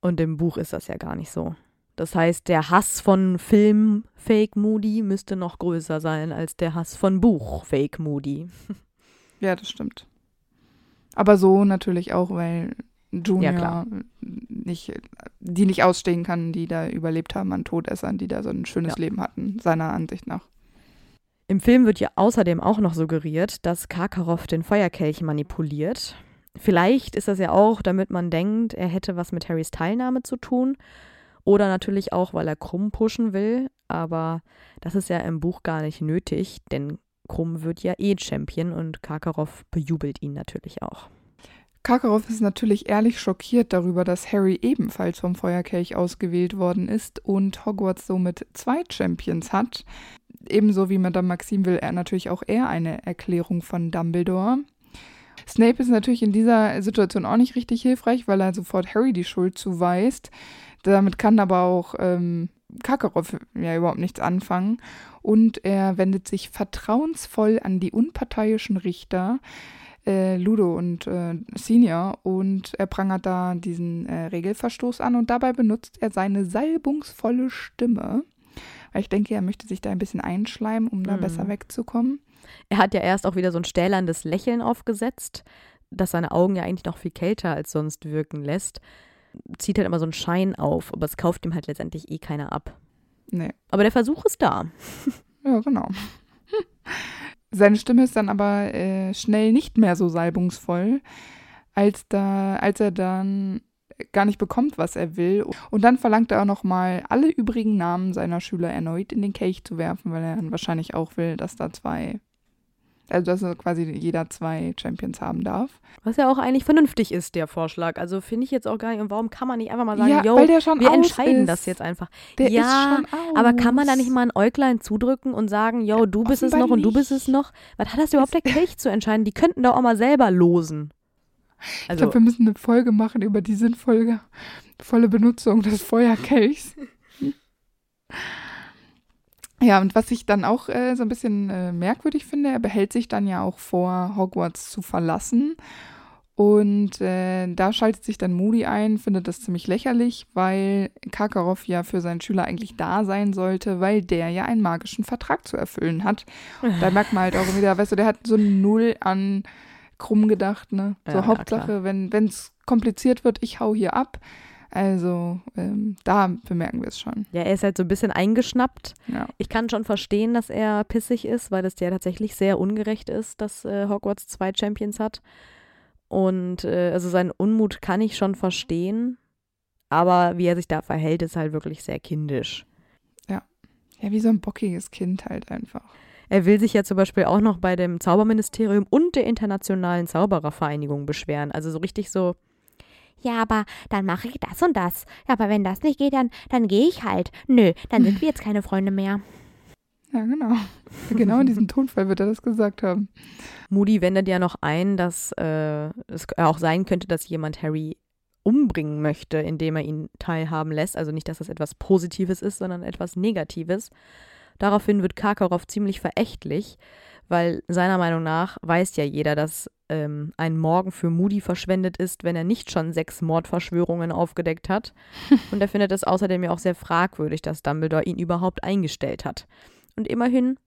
Und im Buch ist das ja gar nicht so. Das heißt, der Hass von Film Fake Moody müsste noch größer sein als der Hass von Buch Fake Moody. [LAUGHS] Ja, das stimmt. Aber so natürlich auch, weil Junior Ja, klar. nicht, die nicht ausstehen kann, die da überlebt haben an Todessern, die da so ein schönes Ja. Leben hatten, seiner Ansicht nach. Im Film wird ja außerdem auch noch suggeriert, dass Karkaroff den Feuerkelch manipuliert. Vielleicht ist das ja auch, damit man denkt, er hätte was mit Harrys Teilnahme zu tun. Oder natürlich auch, weil er Krumm pushen will. Aber das ist ja im Buch gar nicht nötig, denn Krumm wird ja eh Champion und Karkaroff bejubelt ihn natürlich auch. Karkaroff ist natürlich ehrlich schockiert darüber, dass Harry ebenfalls vom Feuerkelch ausgewählt worden ist und Hogwarts somit zwei Champions hat. Ebenso wie Madame Maxime will er natürlich auch er eine Erklärung von Dumbledore. Snape ist natürlich in dieser Situation auch nicht richtig hilfreich, weil er sofort Harry die Schuld zuweist. Damit kann aber auch ähm, Karkaroff ja überhaupt nichts anfangen. Und er wendet sich vertrauensvoll an die unparteiischen Richter, äh, Ludo und äh, Senior, und er prangert da diesen äh, Regelverstoß an und dabei benutzt er seine salbungsvolle Stimme. Weil ich denke, er möchte sich da ein bisschen einschleimen, um da Mhm. besser wegzukommen. Er hat ja erst auch wieder so ein stählerndes Lächeln aufgesetzt, das seine Augen ja eigentlich noch viel kälter als sonst wirken lässt. Zieht halt immer so einen Schein auf, aber es kauft ihm halt letztendlich eh keiner ab. Nee. Aber der Versuch ist da. Ja, genau. [LAUGHS] Seine Stimme ist dann aber äh, schnell nicht mehr so salbungsvoll, als, da, als er dann gar nicht bekommt, was er will. Und dann verlangt er auch nochmal, alle übrigen Namen seiner Schüler erneut in den Kelch zu werfen, weil er dann wahrscheinlich auch will, dass da zwei, also dass quasi jeder zwei Champions haben darf. Was ja auch eigentlich vernünftig ist, der Vorschlag. Also finde ich jetzt auch gar nicht. Und warum kann man nicht einfach mal sagen, ja, yo, wir entscheiden ist. das jetzt einfach. Der Ja. Aber kann man da nicht mal ein Äuglein zudrücken und sagen, yo, du bist es noch und du bist es noch? Was hat das überhaupt der Kelch zu entscheiden? Die könnten doch auch mal selber losen. Ich Also, glaube, wir müssen eine Folge machen über die sinnvolle volle Benutzung des Feuerkelchs. [LAUGHS] Ja, und was ich dann auch äh, so ein bisschen äh, merkwürdig finde, er behält sich dann ja auch vor, Hogwarts zu verlassen. Und äh, da schaltet sich dann Moody ein, findet das ziemlich lächerlich, weil Karkaroff ja für seinen Schüler eigentlich da sein sollte, weil der ja einen magischen Vertrag zu erfüllen hat. Und [LAUGHS] da merkt man halt auch wieder, weißt du, der hat so null an krumm gedacht, ne? So Ja, ja, Hauptsache, wenn es kompliziert wird, ich hau hier ab. Also ähm, da bemerken wir es schon. ja, er ist halt so ein bisschen eingeschnappt. Ja. Ich kann schon verstehen, dass er pissig ist, weil es ja tatsächlich sehr ungerecht ist, dass äh, Hogwarts zwei Champions hat. Und äh, also seinen Unmut kann ich schon verstehen. Aber wie er sich da verhält, ist halt wirklich sehr kindisch. ja, wie so ein bockiges Kind halt einfach. Er will sich ja zum Beispiel auch noch bei dem Zauberministerium und der Internationalen Zauberervereinigung beschweren. Also so richtig so, Ja, aber dann mache ich das und das. Ja, aber wenn das nicht geht, dann, dann gehe ich halt. Nö, dann sind wir jetzt keine Freunde mehr. Ja, genau. genau in diesem [LAUGHS] Tonfall wird er das gesagt haben. Moody wendet ja noch ein, dass äh, es auch sein könnte, dass jemand Harry umbringen möchte, indem er ihn teilhaben lässt. Also nicht, dass das etwas Positives ist, sondern etwas Negatives. Daraufhin wird Karkaroff ziemlich verächtlich, weil seiner Meinung nach weiß ja jeder, dass ähm, ein Morgen für Moody verschwendet ist, wenn er nicht schon sechs Mordverschwörungen aufgedeckt hat. [LAUGHS] Und er findet es außerdem ja auch sehr fragwürdig, dass Dumbledore ihn überhaupt eingestellt hat. Und immerhin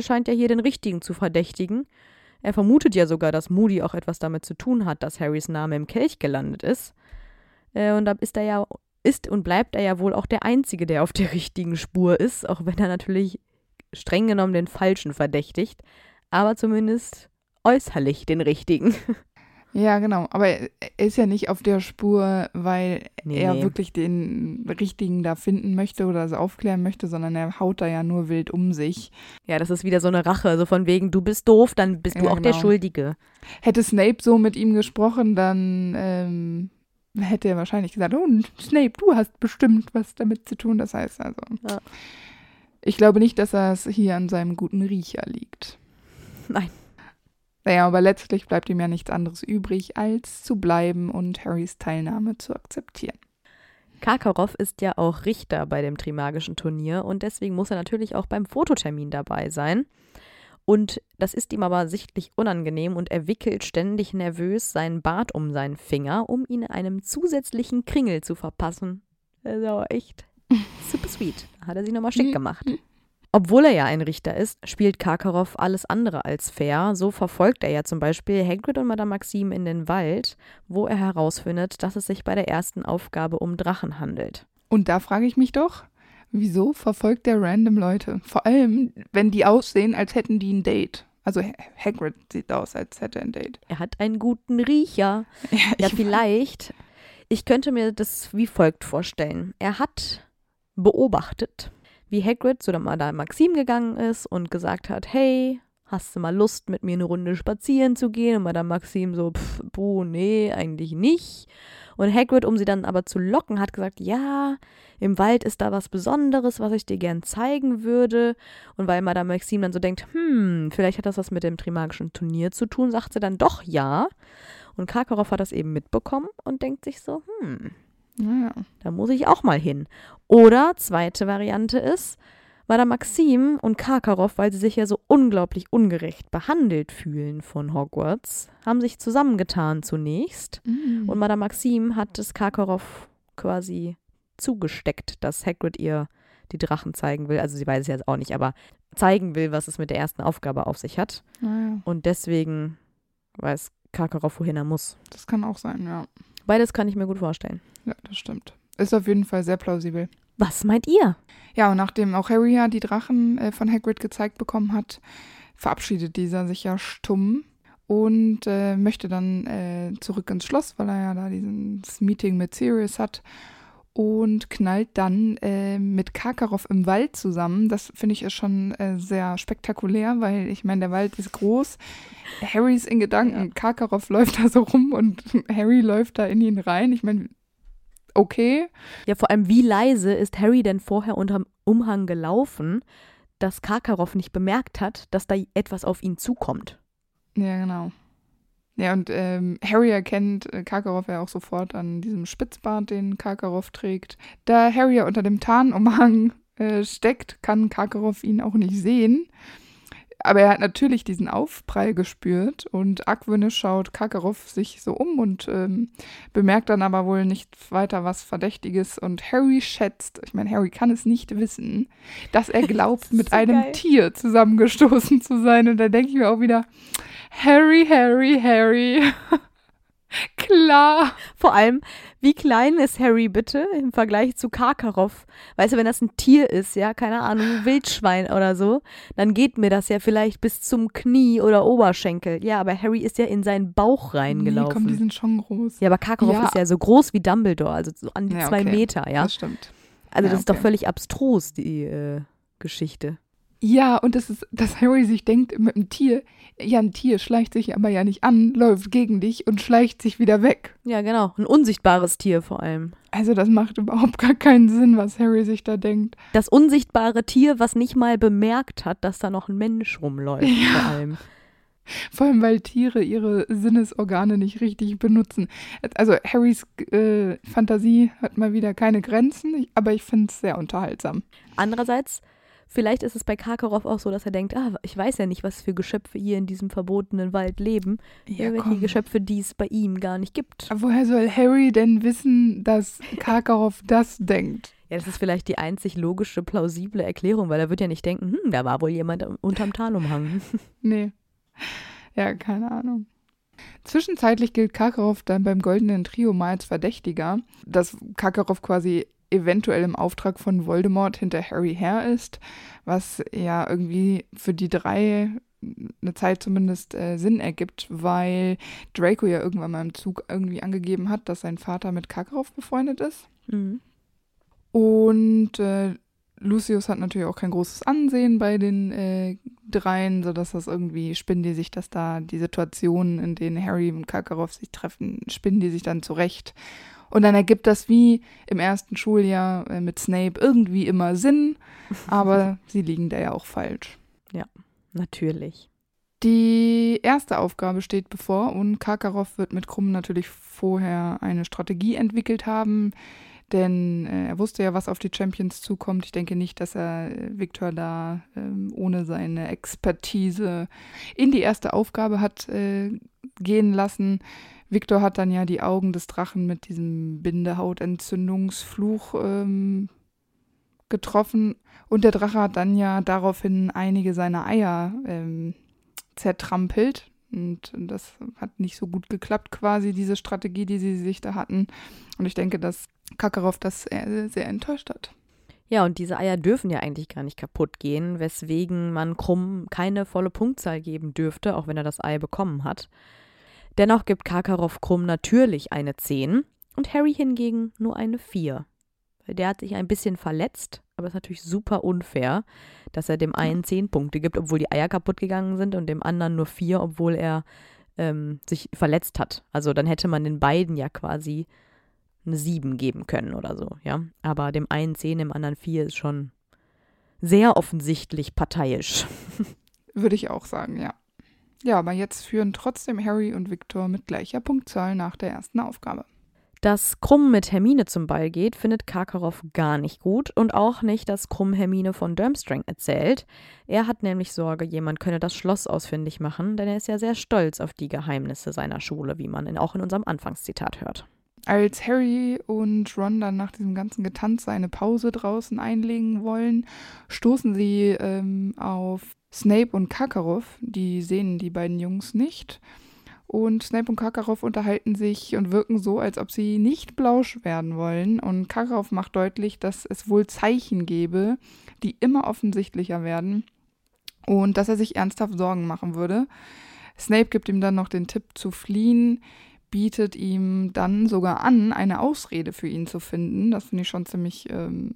scheint er hier den Richtigen zu verdächtigen. Er vermutet ja sogar, dass Moody auch etwas damit zu tun hat, dass Harrys Name im Kelch gelandet ist. Äh, und da ist er ja, ist und bleibt er ja wohl auch der Einzige, der auf der richtigen Spur ist, auch wenn er natürlich streng genommen den Falschen verdächtigt, aber zumindest äußerlich den Richtigen. [LAUGHS] Ja, genau. Aber er ist ja nicht auf der Spur, weil Nee, er nee. wirklich den Richtigen da finden möchte oder es aufklären möchte, sondern er haut da ja nur wild um sich. Ja, das ist wieder so eine Rache, so von wegen, du bist doof, dann bist du Ja, auch der genau. Schuldige. Hätte Snape so mit ihm gesprochen, dann ähm, hätte er wahrscheinlich gesagt, oh, Snape, du hast bestimmt was damit zu tun. Das heißt also, Ja. Ich glaube nicht, dass es hier an seinem guten Riecher liegt. Nein. Naja, aber letztlich bleibt ihm ja nichts anderes übrig, als zu bleiben und Harrys Teilnahme zu akzeptieren. Karkaroff ist ja auch Richter bei dem Trimagischen Turnier und deswegen muss er natürlich auch beim Fototermin dabei sein. Und das ist ihm aber sichtlich unangenehm und er wickelt ständig nervös seinen Bart um seinen Finger, um ihn einem zusätzlichen Kringel zu verpassen. Also echt super sweet. Hat er sich nochmal schick gemacht. Obwohl er ja ein Richter ist, spielt Karkaroff alles andere als fair. So verfolgt er ja zum Beispiel Hagrid und Madame Maxime in den Wald, wo er herausfindet, dass es sich bei der ersten Aufgabe um Drachen handelt. Und da frage ich mich doch, wieso verfolgt der random Leute? Vor allem, wenn die aussehen, als hätten die ein Date. Also Ha- Hagrid sieht aus, als hätte er ein Date. Er hat einen guten Riecher. [LAUGHS] Ja, Ja, ich- vielleicht. Ich könnte mir das wie folgt vorstellen. Er hat beobachtet, wie Hagrid zu der Madame Maxime gegangen ist und gesagt hat, hey, hast du mal Lust, mit mir eine Runde spazieren zu gehen? Und Madame Maxim so, pff, boh, nee, eigentlich nicht. Und Hagrid, um sie dann aber zu locken, hat gesagt, ja, im Wald ist da was Besonderes, was ich dir gern zeigen würde. Und weil Madame Maxim dann so denkt, hm, vielleicht hat das was mit dem Trimagischen Turnier zu tun, sagt sie dann doch ja. Und Karkaroff hat das eben mitbekommen und denkt sich so, hm, Naja. da muss ich auch mal hin. Oder zweite Variante ist, Madame Maxim und Karkaroff, weil sie sich ja so unglaublich ungerecht behandelt fühlen von Hogwarts, haben sich zusammengetan zunächst. Mhm. Und Madame Maxim hat es Karkaroff quasi zugesteckt, dass Hagrid ihr die Drachen zeigen will. Also sie weiß es jetzt auch nicht, aber zeigen will, was es mit der ersten Aufgabe auf sich hat. naja, Und deswegen weiß Karkaroff, wohin er muss. das kann auch sein, ja. Beides kann ich mir gut vorstellen. Ja, das stimmt. Ist auf jeden Fall sehr plausibel. Was meint ihr? Ja, und nachdem auch Harry ja die Drachen äh, von Hagrid gezeigt bekommen hat, verabschiedet dieser sich ja stumm und äh, möchte dann äh, zurück ins Schloss, weil er ja da dieses Meeting mit Sirius hat und knallt dann äh, mit Karkaroff im Wald zusammen. Das finde ich ist schon äh, sehr spektakulär, weil ich meine, der Wald ist groß. Harry ist in Gedanken, Karkaroff läuft da so rum und [LAUGHS] Harry läuft da in ihn rein. Ich meine, okay, Ja, vor allem, wie leise ist Harry denn vorher unterm Umhang gelaufen, dass Karkaroff nicht bemerkt hat, dass da etwas auf ihn zukommt? Ja, genau. Ja, und ähm, Harry erkennt äh, Karkaroff ja auch sofort an diesem Spitzbart, den Karkaroff trägt. Da Harry ja unter dem Tarnumhang äh, steckt, kann Karkaroff ihn auch nicht sehen. Aber er hat natürlich diesen Aufprall gespürt und argwöhnisch schaut Karkaroff sich so um und ähm, bemerkt dann aber wohl nicht weiter was Verdächtiges. Und Harry schätzt, ich meine, Harry kann es nicht wissen, dass er [LAUGHS] glaubt, mit so einem geil. Tier zusammengestoßen zu sein. Und da denke ich mir auch wieder, Harry, Harry, Harry. [LAUGHS] [LAUGHS] Klar. Vor allem, wie klein ist Harry bitte im Vergleich zu Karkaroff? Weißt du, wenn das ein Tier ist, ja, keine Ahnung, ein Wildschwein oder so, dann geht mir das ja vielleicht bis zum Knie oder Oberschenkel. Ja, aber Harry ist ja in seinen Bauch Nee, reingelaufen. komm, die sind schon groß. ja, aber Karkaroff Ja. ist ja so groß wie Dumbledore, also so an die Ja, zwei okay. Meter, ja. Das stimmt. Also ja, das ist doch okay. völlig abstrus, die äh, Geschichte. Ja, und das ist, dass Harry sich denkt, mit einem Tier, ja, ein Tier schleicht sich aber ja nicht an, läuft gegen dich und schleicht sich wieder weg. Ja, genau. Ein unsichtbares Tier vor allem. Also das macht überhaupt gar keinen Sinn, was Harry sich da denkt. Das unsichtbare Tier, was nicht mal bemerkt hat, dass da noch ein Mensch rumläuft, Ja. vor allem. Vor allem, weil Tiere ihre Sinnesorgane nicht richtig benutzen. Also Harrys äh, Fantasie hat mal wieder keine Grenzen, aber ich finde es sehr unterhaltsam. Andererseits, vielleicht ist es bei Karkaroff auch so, dass er denkt, ah, ich weiß ja nicht, was für Geschöpfe hier in diesem verbotenen Wald leben. Irgendwelche Geschöpfe, die es bei ihm gar nicht gibt. Aber woher soll Harry denn wissen, dass Karkaroff das denkt? Ja, das ist vielleicht die einzig logische, plausible Erklärung, weil er wird ja nicht denken, hm, da war wohl jemand unterm Tarnumhang. [LAUGHS] Nee. Ja, keine Ahnung. Zwischenzeitlich gilt Karkaroff dann beim Goldenen Trio mal als Verdächtiger, dass Karkaroff quasi eventuell im Auftrag von Voldemort hinter Harry her ist, was ja irgendwie für die drei eine Zeit zumindest äh, Sinn ergibt, weil Draco ja irgendwann mal im Zug irgendwie angegeben hat, dass sein Vater mit Karkaroff befreundet ist. Mhm. Und äh, Lucius hat natürlich auch kein großes Ansehen bei den äh, dreien, sodass das irgendwie spinnen die sich, dass da die Situationen, in denen Harry und Karkaroff sich treffen, spinnen die sich dann zurecht. Und dann ergibt das wie im ersten Schuljahr äh, mit Snape irgendwie immer Sinn, [LAUGHS] aber sie liegen da ja auch falsch. Natürlich. Die erste Aufgabe steht bevor und Karkaroff wird mit Krumm natürlich vorher eine Strategie entwickelt haben, denn äh, er wusste ja, was auf die Champions zukommt. Ich denke nicht, dass er äh, Victor da ähm, ohne seine Expertise in die erste Aufgabe hat äh, gehen lassen. Victor hat dann ja die Augen des Drachen mit diesem Bindehautentzündungsfluch ähm, getroffen und der Drache hat dann ja daraufhin einige seiner Eier ähm, zertrampelt. Und das hat nicht so gut geklappt, quasi, diese Strategie, die sie sich da hatten. Und ich denke, dass Kakarov das sehr, sehr enttäuscht hat. Ja, und diese Eier dürfen ja eigentlich gar nicht kaputt gehen, weswegen man Krumm keine volle Punktzahl geben dürfte, auch wenn er das Ei bekommen hat. Dennoch gibt Karkaroff Krumm natürlich eine 10 und Harry hingegen nur eine 4. Der hat sich ein bisschen verletzt, aber ist natürlich super unfair, dass er dem einen zehn Punkte gibt, obwohl die Eier kaputt gegangen sind und dem anderen nur vier, obwohl er ähm, sich verletzt hat. Also dann hätte man den beiden ja quasi eine sieben geben können oder so, ja. Aber dem einen zehn, dem anderen vier ist schon sehr offensichtlich parteiisch. [LAUGHS] Würde ich auch sagen, ja. Ja, aber jetzt führen trotzdem Harry und Victor mit gleicher Punktzahl nach der ersten Aufgabe. Dass Krumm mit Hermine zum Ball geht, findet Karkaroff gar nicht gut und auch nicht, dass Krumm Hermine von Durmstrang erzählt. Er hat nämlich Sorge, jemand könne das Schloss ausfindig machen, denn er ist ja sehr stolz auf die Geheimnisse seiner Schule, wie man in, auch in unserem Anfangszitat hört. Als Harry und Ron dann nach diesem ganzen Getanze eine Pause draußen einlegen wollen, stoßen sie ähm, auf Snape und Karkaroff. Die sehen die beiden Jungs nicht. Und Snape und Karkaroff unterhalten sich und wirken so, als ob sie nicht blausch werden wollen. Und Karkaroff macht deutlich, dass es wohl Zeichen gebe, die immer offensichtlicher werden. Und dass er sich ernsthaft Sorgen machen würde. Snape gibt ihm dann noch den Tipp zu fliehen bietet ihm dann sogar an, eine Ausrede für ihn zu finden. Das finde ich schon ziemlich ähm,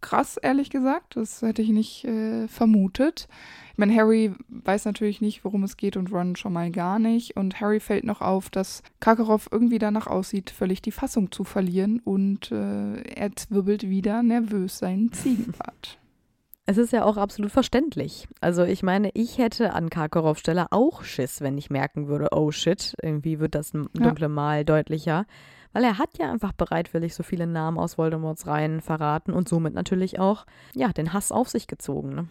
krass, ehrlich gesagt. Das hätte ich nicht äh, vermutet. Ich meine, Harry weiß natürlich nicht, worum es geht und Ron schon mal gar nicht. Und Harry fällt noch auf, dass Karkaroff irgendwie danach aussieht, völlig die Fassung zu verlieren und äh, er zwirbelt wieder nervös seinen Ziegenbart. [LAUGHS] Es ist ja auch absolut verständlich. Also ich meine, ich hätte an Karkaroffs Stelle auch Schiss, wenn ich merken würde, oh shit, irgendwie wird das dunkle ja. Mal deutlicher. Weil er hat ja einfach bereitwillig so viele Namen aus Voldemorts Reihen verraten und somit natürlich auch, ja, den Hass auf sich gezogen. Ne?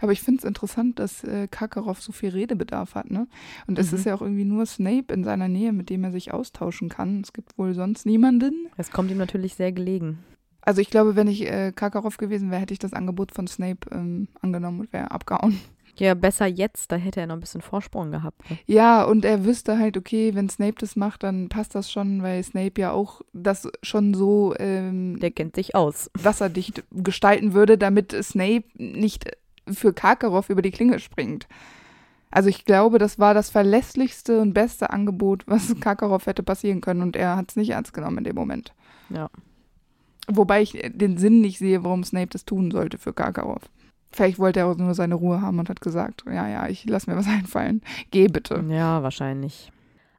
Aber ich finde es interessant, dass äh, Karkaroff so viel Redebedarf hat, ne? Und es mhm. ist ja auch irgendwie nur Snape in seiner Nähe, mit dem er sich austauschen kann. Es gibt wohl sonst niemanden. Es kommt ihm natürlich sehr gelegen. Also ich glaube, wenn ich äh, Karkaroff gewesen wäre, hätte ich das Angebot von Snape ähm, angenommen und wäre abgehauen. Ja, besser jetzt, da hätte er noch ein bisschen Vorsprung gehabt. Ne? Ja, und er wüsste halt, okay, wenn Snape das macht, dann passt das schon, weil Snape ja auch das schon so ähm, Der kennt sich aus. wasserdicht gestalten würde, damit Snape nicht für Karkaroff über die Klinge springt. Also ich glaube, das war das verlässlichste und beste Angebot, was [LAUGHS] Karkaroff hätte passieren können und er hat es nicht ernst genommen in dem Moment. Ja. Wobei ich den Sinn nicht sehe, warum Snape das tun sollte für Karkaroff. Vielleicht wollte er auch nur seine Ruhe haben und hat gesagt, ja, ja, ich lass mir was [LAUGHS] einfallen. Geh bitte. Ja, wahrscheinlich.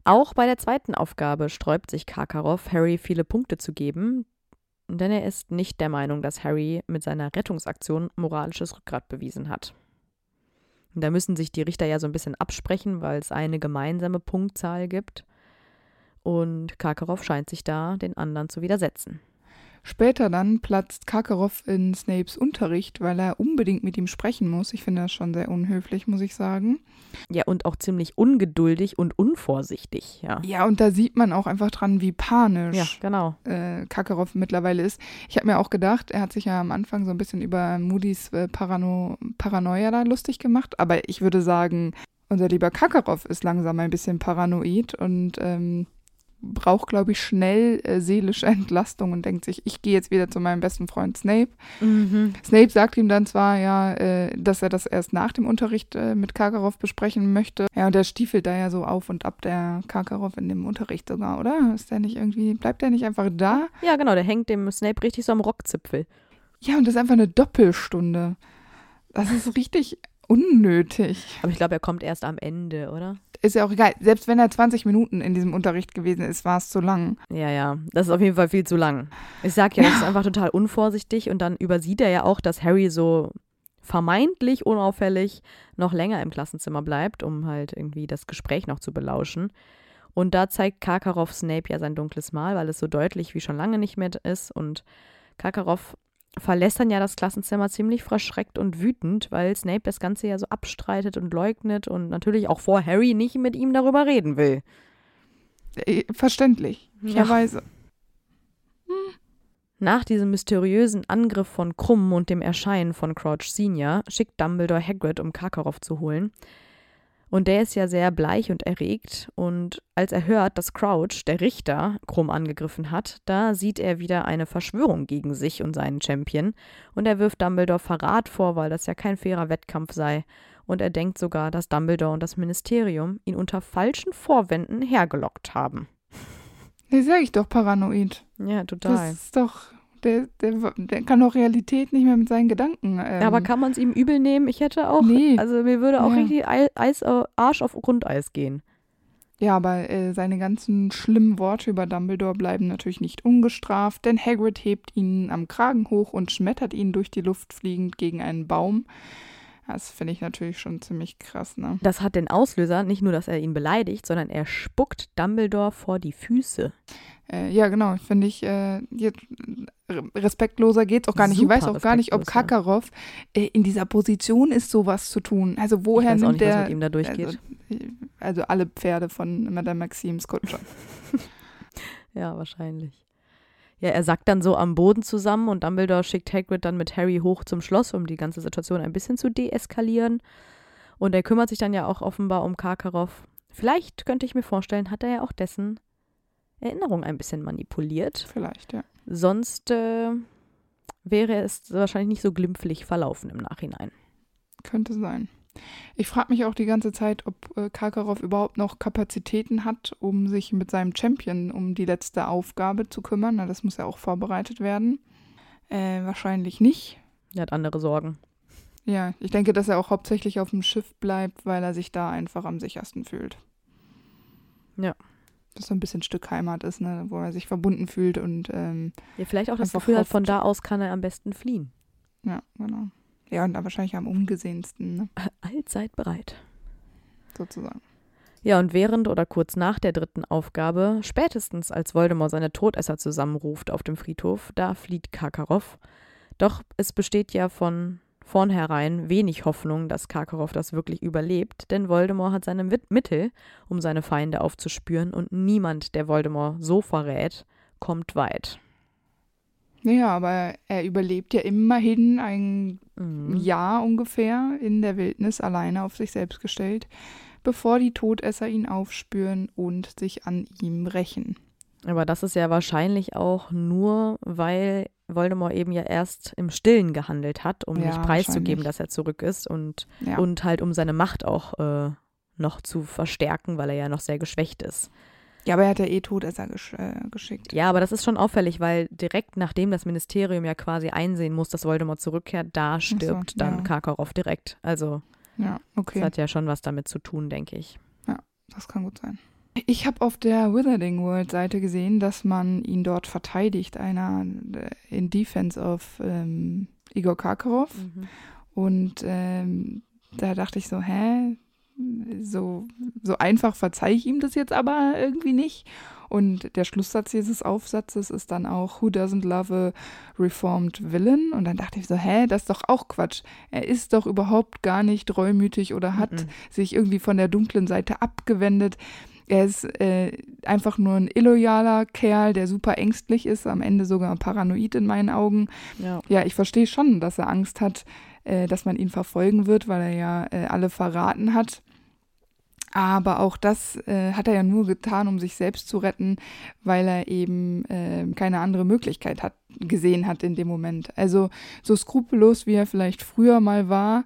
Auch bei der zweiten Aufgabe sträubt sich Karkaroff, Harry viele Punkte zu geben, denn er ist nicht der Meinung, dass Harry mit seiner Rettungsaktion moralisches Rückgrat bewiesen hat. Da müssen sich die Richter ja so ein bisschen absprechen, weil es eine gemeinsame Punktzahl gibt. Und Karkaroff scheint sich da den anderen zu widersetzen. Später dann platzt Karkaroff in Snapes Unterricht, weil er unbedingt mit ihm sprechen muss. Ich finde das schon sehr unhöflich, muss ich sagen. Ja, und auch ziemlich ungeduldig und unvorsichtig, ja. Ja, und da sieht man auch einfach dran, wie panisch ja, genau. äh, Karkaroff mittlerweile ist. Ich habe mir auch gedacht, er hat sich ja am Anfang so ein bisschen über Moody's äh, Parano Paranoia da lustig gemacht, aber ich würde sagen, unser lieber Karkaroff ist langsam ein bisschen paranoid und ähm, braucht, glaube ich, schnell äh, seelische Entlastung und denkt sich, ich gehe jetzt wieder zu meinem besten Freund Snape. Mhm. Snape sagt ihm dann zwar ja, äh, dass er das erst nach dem Unterricht äh, mit Karkaroff besprechen möchte. Ja, und der stiefelt da ja so auf und ab, der Karkaroff in dem Unterricht sogar, oder? Ist der nicht irgendwie, bleibt der nicht einfach da? Ja, genau, der hängt dem Snape richtig so am Rockzipfel. Ja, und das ist einfach eine Doppelstunde. Das ist richtig unnötig. Aber ich glaube, er kommt erst am Ende, oder? ist ja auch egal. Selbst wenn er 20 Minuten in diesem Unterricht gewesen ist, war es zu lang. Ja, ja. Das ist auf jeden Fall viel zu lang. Ich sag ja, ja. das ist einfach total unvorsichtig und dann übersieht er ja auch, dass Harry so vermeintlich unauffällig noch länger im Klassenzimmer bleibt, um halt irgendwie das Gespräch noch zu belauschen. Und da zeigt Karkaroff Snape ja sein dunkles Mal, weil es so deutlich wie schon lange nicht mehr ist. Und Karkaroff verlässt dann ja das Klassenzimmer ziemlich verschreckt und wütend, weil Snape das Ganze ja so abstreitet und leugnet und natürlich auch vor Harry nicht mit ihm darüber reden will. Äh, verständlich, fairerweise. Ja. Nach diesem mysteriösen Angriff von Krumm und dem Erscheinen von Crouch Senior schickt Dumbledore Hagrid, um Karkaroff zu holen. Und der ist ja sehr bleich und erregt. Und als er hört, dass Crouch, der Richter, Krumm angegriffen hat, da sieht er wieder eine Verschwörung gegen sich und seinen Champion. Und er wirft Dumbledore Verrat vor, weil das ja kein fairer Wettkampf sei. Und er denkt sogar, dass Dumbledore und das Ministerium ihn unter falschen Vorwänden hergelockt haben. Nee, sag ich doch paranoid. Ja, total. Das ist doch Der, der, der kann doch Realität nicht mehr mit seinen Gedanken. Ähm, Aber kann man es ihm übel nehmen? Ich hätte auch, Nee. also mir würde auch Ja. richtig Ei- Eis, Arsch auf Grundeis gehen. Ja, aber äh, seine ganzen schlimmen Worte über Dumbledore bleiben natürlich nicht ungestraft, denn Hagrid hebt ihn am Kragen hoch und schmettert ihn durch die Luft fliegend gegen einen Baum. Das finde ich natürlich schon ziemlich krass, ne? Das hat den Auslöser, nicht nur, dass er ihn beleidigt, sondern er spuckt Dumbledore vor die Füße. Äh, ja, genau, finde ich, äh, respektloser geht's auch gar nicht. ich weiß Super auch gar nicht, ob. Kakarov äh, in dieser Position ist, sowas zu tun. Also woher nimmt nicht, der, mit ihm da durchgeht. also, also alle Pferde von Madame Maxims [LAUGHS] Kutscher. [LAUGHS] Ja, wahrscheinlich. Ja, er sackt dann so am Boden zusammen und Dumbledore schickt Hagrid dann mit Harry hoch zum Schloss, um die ganze Situation ein bisschen zu deeskalieren. Und er kümmert sich dann ja auch offenbar um Karkaroff. Vielleicht könnte ich mir vorstellen, hat er ja auch dessen Erinnerung ein bisschen manipuliert. Vielleicht, ja. Sonst äh, wäre es wahrscheinlich nicht so glimpflich verlaufen im Nachhinein. Könnte sein. Ich frage mich auch die ganze Zeit, ob äh, Karkaroff überhaupt noch Kapazitäten hat, um sich mit seinem Champion um die letzte Aufgabe zu kümmern. Na, das muss ja auch vorbereitet werden. Äh, wahrscheinlich nicht. Er hat andere Sorgen. Ja, ich denke, dass er auch hauptsächlich auf dem Schiff bleibt, weil er sich da einfach am sichersten fühlt. Ja. Das so ein bisschen Stück Heimat ist, ne? wo er sich verbunden fühlt und ähm, Ja, vielleicht auch das Gefühl hat, von da aus kann er am besten fliehen. ja, genau. Ja, und da wahrscheinlich am ungesehensten, ne? [LAUGHS] Allzeit bereit. sozusagen. Ja, und während oder kurz nach der dritten Aufgabe, spätestens als Voldemort seine Todesser zusammenruft auf dem Friedhof, da flieht Karkaroff. Doch es besteht ja von vornherein wenig Hoffnung, dass Karkaroff das wirklich überlebt, denn Voldemort hat seine Mittel, um seine Feinde aufzuspüren und niemand, der Voldemort so verrät, kommt weit. Naja, aber er überlebt ja immerhin ein Mhm. Jahr ungefähr in der Wildnis alleine auf sich selbst gestellt, bevor die Todesser ihn aufspüren und sich an ihm rächen. Aber das ist ja wahrscheinlich auch nur, weil Voldemort eben ja erst im Stillen gehandelt hat, um Ja, nicht preiszugeben, dass er zurück ist und, Ja. und halt um seine Macht auch äh, noch zu verstärken, weil er ja noch sehr geschwächt ist. ja, aber er hat ja eh Todesser gesch äh, geschickt. Ja, aber das ist schon auffällig, weil direkt nachdem das Ministerium ja quasi einsehen muss, dass Voldemort zurückkehrt, da stirbt dann ja. Karkaroff direkt. Also Ja, das okay. hat ja schon was damit zu tun, denke ich. Das kann gut sein. Ich habe auf der Wizarding World Seite gesehen, dass man ihn dort verteidigt, einer äh, in Defense of ähm, Igor Karkaroff. Und ähm, da dachte ich so, hä? So, so einfach verzeih ich ihm das jetzt aber irgendwie nicht. Und der Schlusssatz dieses Aufsatzes ist dann auch, Who doesn't love a reformed villain? Und dann dachte ich so, hä, das ist doch auch Quatsch. Er ist doch überhaupt gar nicht reumütig oder hat Mhm. sich irgendwie von der dunklen Seite abgewendet. Er ist äh, einfach nur ein illoyaler Kerl, der super ängstlich ist, am Ende sogar paranoid in meinen Augen. Ja. Ja, ich verstehe schon, dass er Angst hat, äh, dass man ihn verfolgen wird, weil er ja äh, alle verraten hat. Aber auch das äh, hat er ja nur getan, um sich selbst zu retten, weil er eben äh, keine andere Möglichkeit hat, gesehen hat in dem Moment. Also so skrupellos, wie er vielleicht früher mal war,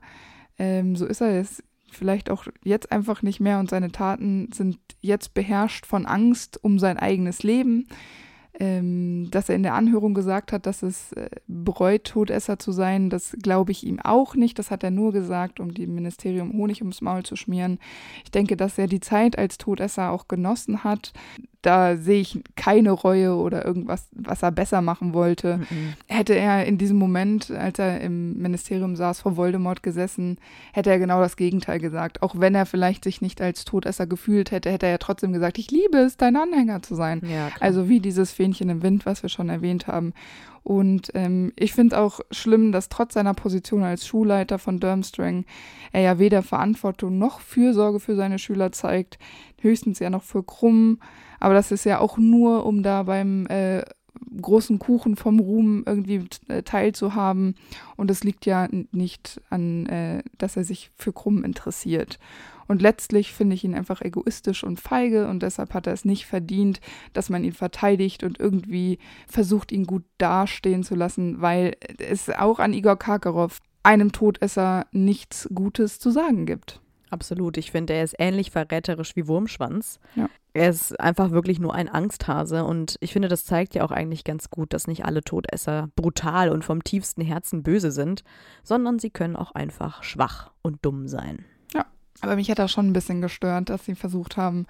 ähm, so ist er es vielleicht auch jetzt einfach nicht mehr und seine Taten sind jetzt beherrscht von Angst um sein eigenes Leben. Ähm, dass er in der Anhörung gesagt hat, dass es äh, bereut, Todesser zu sein, das glaube ich ihm auch nicht. Das hat er nur gesagt, um dem Ministerium Honig ums Maul zu schmieren. Ich denke, dass er die Zeit als Todesser auch genossen hat. Da sehe ich keine Reue oder irgendwas, was er besser machen wollte. Mhm. Hätte er in diesem Moment, als er im Ministerium saß, vor Voldemort gesessen, hätte er genau das Gegenteil gesagt. Auch wenn er vielleicht sich nicht als Todesser gefühlt hätte, hätte er ja trotzdem gesagt, ich liebe es, dein Anhänger zu sein. Ja. Also wie dieses Fähnchen im Wind, was wir schon erwähnt haben. Und ähm, ich finde auch schlimm, dass trotz seiner Position als Schulleiter von Durmstrang er ja weder Verantwortung noch Fürsorge für seine Schüler zeigt, höchstens ja noch für Krumm. Aber das ist ja auch nur, um da beim äh, großen Kuchen vom Ruhm irgendwie äh, teilzuhaben. Und es liegt ja nicht an, äh, dass er sich für Krumm interessiert. Und letztlich finde ich ihn einfach egoistisch und feige und deshalb hat er es nicht verdient, dass man ihn verteidigt und irgendwie versucht, ihn gut dastehen zu lassen, weil es auch an Igor Karkaroff, einem Todesser, nichts Gutes zu sagen gibt. Absolut. Ich finde, er ist ähnlich verräterisch wie Wurmschwanz. Ja. Er ist einfach wirklich nur ein Angsthase und ich finde, das zeigt ja auch eigentlich ganz gut, dass nicht alle Todesser brutal und vom tiefsten Herzen böse sind, sondern sie können auch einfach schwach und dumm sein. Aber mich hat das schon ein bisschen gestört, dass sie versucht haben,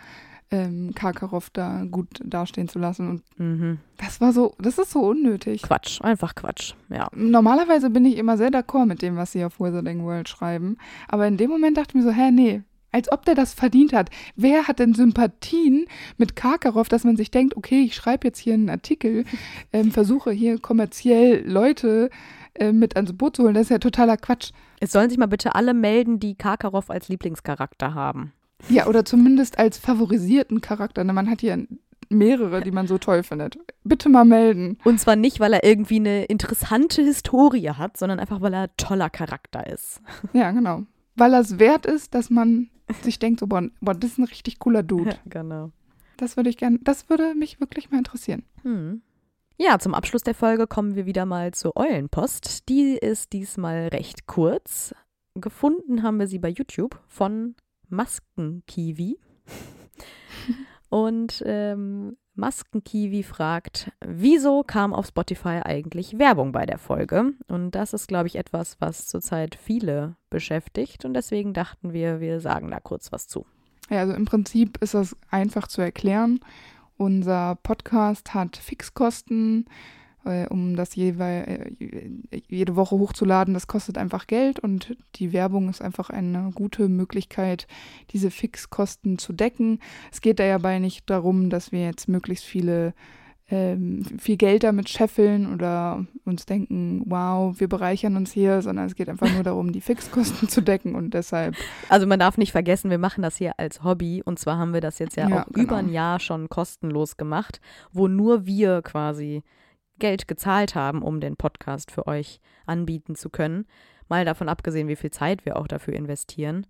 ähm, Karkaroff da gut dastehen zu lassen. Und Mhm. das war so, das ist so unnötig. Quatsch, einfach Quatsch. Ja. Normalerweise bin ich immer sehr d'accord mit dem, was sie auf Wizarding World schreiben. Aber in dem Moment dachte ich mir so, hä, nee. Als ob der das verdient hat. Wer hat denn Sympathien mit Karkaroff, dass man sich denkt, okay, ich schreibe jetzt hier einen Artikel, [LAUGHS] ähm, versuche hier kommerziell Leute äh, mit ans Boot zu holen. Das ist ja totaler Quatsch. Es sollen sich mal bitte alle melden, die Karkaroff als Lieblingscharakter haben. Ja, oder zumindest als favorisierten Charakter. Ne, Man hat hier mehrere, die man so toll findet. Bitte mal melden. Und zwar nicht, weil er irgendwie eine interessante Historie hat, sondern einfach, weil er toller Charakter ist. Ja, genau. Weil das wert ist, dass man sich denkt, so, boah, boah das ist ein richtig cooler Dude. genau. Das würde ich gerne, das würde mich wirklich mal interessieren. Hm. Ja, zum Abschluss der Folge kommen wir wieder mal zur Eulenpost. Die ist diesmal recht kurz. Gefunden haben wir sie bei YouTube von Maskenkiwi. Und ähm, Maskenkiwi fragt, wieso kam auf Spotify eigentlich Werbung bei der Folge? Und das ist, glaube ich, etwas, was zurzeit viele beschäftigt. Und deswegen dachten wir, wir sagen da kurz was zu. Ja, also im Prinzip ist das einfach zu erklären. Unser Podcast hat Fixkosten, um das jeweil, äh, jede Woche hochzuladen. Das kostet einfach Geld und die Werbung ist einfach eine gute Möglichkeit, diese Fixkosten zu decken. Es geht da dabei nicht darum, dass wir jetzt möglichst viele ähm, viel Geld damit scheffeln oder uns denken, wow, wir bereichern uns hier, sondern es geht einfach nur darum, die Fixkosten zu decken und deshalb Also man darf nicht vergessen, wir machen das hier als Hobby und zwar haben wir das jetzt ja, Ja, auch genau. über ein Jahr schon kostenlos gemacht, wo nur wir quasi Geld gezahlt haben, um den Podcast für euch anbieten zu können. Mal davon abgesehen, wie viel Zeit wir auch dafür investieren.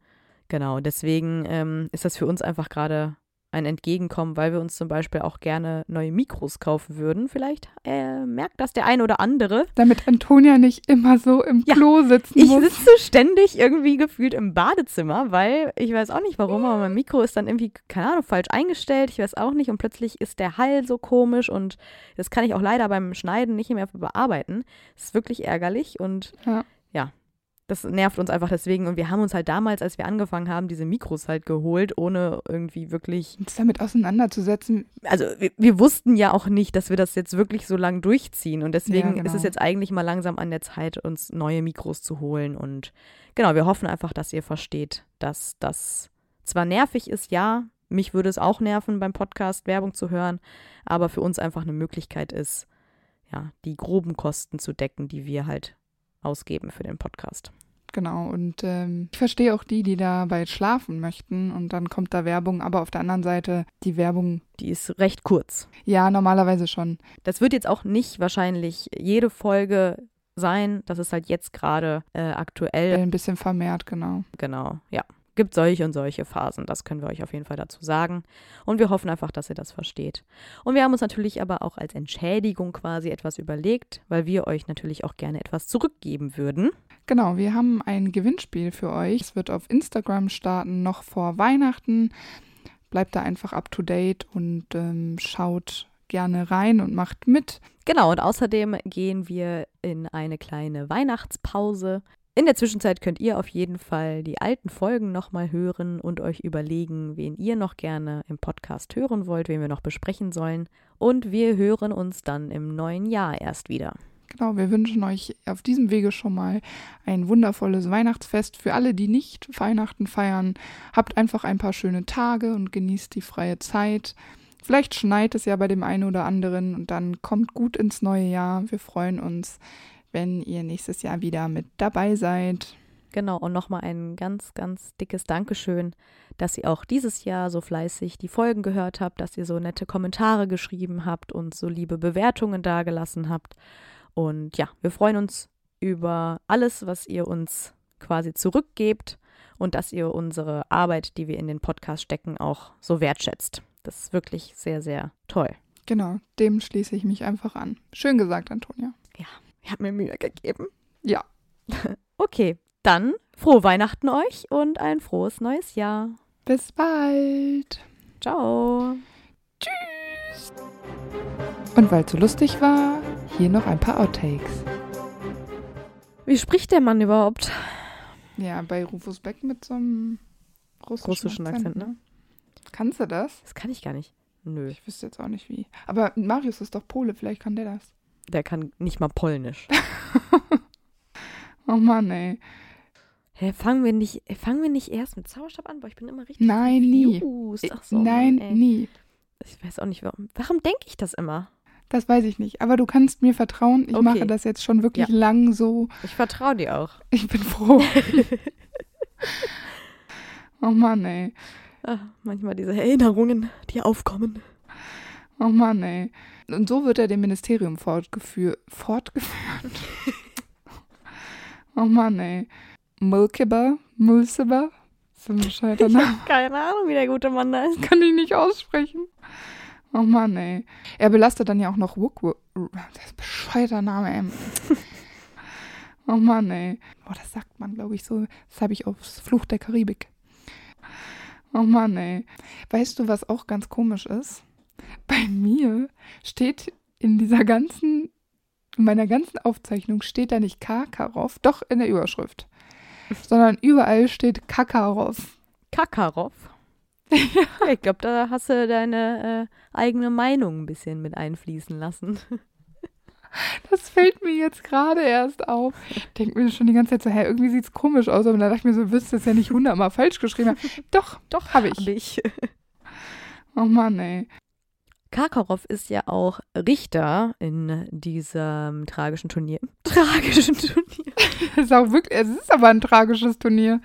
Genau, deswegen ähm, ist das für uns einfach gerade ein Entgegenkommen, weil wir uns zum Beispiel auch gerne neue Mikros kaufen würden. Vielleicht äh, merkt das der ein oder andere. damit Antonia nicht immer so im Ja, Klo sitzen Ich muss. sitze ständig irgendwie gefühlt im Badezimmer, weil ich weiß auch nicht warum, aber mein Mikro ist dann irgendwie, keine Ahnung, falsch eingestellt. Ich weiß auch nicht. Und plötzlich ist der Hall so komisch und das kann ich auch leider beim Schneiden nicht mehr bearbeiten. Das ist wirklich ärgerlich und Ja. ja, das nervt uns einfach deswegen. Und wir haben uns halt damals, als wir angefangen haben, diese Mikros halt geholt, ohne irgendwie wirklich uns damit auseinanderzusetzen. also wir, wir wussten ja auch nicht, dass wir das jetzt wirklich so lang durchziehen und deswegen Ja, ist es genau. jetzt eigentlich mal langsam an der Zeit, uns neue Mikros zu holen und genau, wir hoffen einfach, dass ihr versteht, dass das zwar nervig ist, ja, mich würde es auch nerven, beim Podcast Werbung zu hören, aber für uns einfach eine Möglichkeit ist, ja, die groben Kosten zu decken, die wir halt ausgeben für den Podcast. Genau, und ähm, ich verstehe auch die, die dabei schlafen möchten und dann kommt da Werbung, aber auf der anderen Seite die Werbung, Die ist recht kurz. ja, normalerweise schon. Das wird jetzt auch nicht wahrscheinlich jede Folge sein. Das ist halt jetzt gerade äh, aktuell. Ein bisschen vermehrt, genau. Genau, ja. Gibt solche und solche Phasen. Das können wir euch auf jeden Fall dazu sagen. Und wir hoffen einfach, dass ihr das versteht. Und wir haben uns natürlich aber auch als Entschädigung quasi etwas überlegt, weil wir euch natürlich auch gerne etwas zurückgeben würden. Genau, wir haben ein Gewinnspiel für euch. Es wird auf Instagram starten, noch vor Weihnachten. Bleibt da einfach up to date und ähm, schaut gerne rein und macht mit. Genau, und außerdem gehen wir in eine kleine Weihnachtspause. In der Zwischenzeit könnt ihr auf jeden Fall die alten Folgen nochmal hören und euch überlegen, wen ihr noch gerne im Podcast hören wollt, wen wir noch besprechen sollen. Und wir hören uns dann im neuen Jahr erst wieder. Genau, wir wünschen euch auf diesem Wege schon mal ein wundervolles Weihnachtsfest. Für alle, die nicht Weihnachten feiern, habt einfach ein paar schöne Tage und genießt die freie Zeit. Vielleicht schneit es ja bei dem einen oder anderen und dann kommt gut ins neue Jahr. Wir freuen uns, wenn ihr nächstes Jahr wieder mit dabei seid. Genau, und nochmal ein ganz, ganz dickes Dankeschön, dass ihr auch dieses Jahr so fleißig die Folgen gehört habt, dass ihr so nette Kommentare geschrieben habt und so liebe Bewertungen dagelassen habt. Und ja, wir freuen uns über alles, was ihr uns quasi zurückgebt und dass ihr unsere Arbeit, die wir in den Podcast stecken, auch so wertschätzt. Das ist wirklich sehr, sehr toll. Genau, dem schließe ich mich einfach an. Schön gesagt, Antonia. Ich habe mir Mühe gegeben. Ja, [LAUGHS] Okay, Dann frohe Weihnachten euch und ein frohes neues Jahr. Bis bald. Ciao. Tschüss. Und weil es so lustig war, hier noch ein paar Outtakes. Wie spricht der Mann überhaupt? Ja, bei Rufus Beck mit so einem russischen, Russischen Akzent, ne? Kannst du das? Das kann ich gar nicht. Nö, Ich wüsste jetzt auch nicht wie. Aber Marius ist doch Pole, vielleicht kann der das. Der kann nicht mal Polnisch. [LAUGHS] Oh Mann, ey. Hä, fangen wir nicht, fangen wir nicht erst mit Zauberstab an? Boah, ich bin immer richtig Nein, nie. confused. Ach so, Nein, Mann, nie. Ich weiß auch nicht, warum. Warum denke ich das immer? Das weiß ich nicht. Aber du kannst mir vertrauen. Ich Okay. mache das jetzt schon wirklich Ja. lang so. Ich vertraue dir auch. Ich bin froh. [LAUGHS] [LAUGHS] oh Mann, ey. Ah, manchmal diese Erinnerungen, die aufkommen. Oh Mann, ey. Und so wird er dem Ministerium fortgeführt. Fortgeführt? [LAUGHS] oh Mann, ey. Mulkiber? Mulsiber? So ein bescheuerter Name. Keine Ahnung, wie der gute Mann da ist. Kann ich nicht aussprechen. Oh Mann, ey. Er belastet dann ja auch noch Wook. Das ist ein bescheuerter Name, ey. [LAUGHS] Oh Mann, ey. Oh, das sagt man, glaube ich, so. Das habe ich aufs Fluch der Karibik. Oh Mann, ey. Weißt du, was auch ganz komisch ist? Bei mir steht in dieser ganzen, in meiner ganzen Aufzeichnung steht da nicht Karkaroff, doch in der Überschrift, sondern überall steht Kakarov. Kakarov. ja, [LAUGHS] ich glaube, da hast du deine äh, eigene Meinung ein bisschen mit einfließen lassen. [LAUGHS] Das fällt mir jetzt gerade erst auf. Ich denke mir schon die ganze Zeit so, hä, irgendwie sieht es komisch aus. Aber dann dachte ich mir so, wirst du das ja nicht hundertmal falsch geschrieben haben. [LAUGHS] Doch, Doch, habe ich. hab ich. Oh Mann, ey. Karkaroff ist ja auch Richter in diesem tragischen Turnier. [LAUGHS] Tragischen Turnier. [LAUGHS] Das ist auch wirklich, es ist aber ein tragisches Turnier.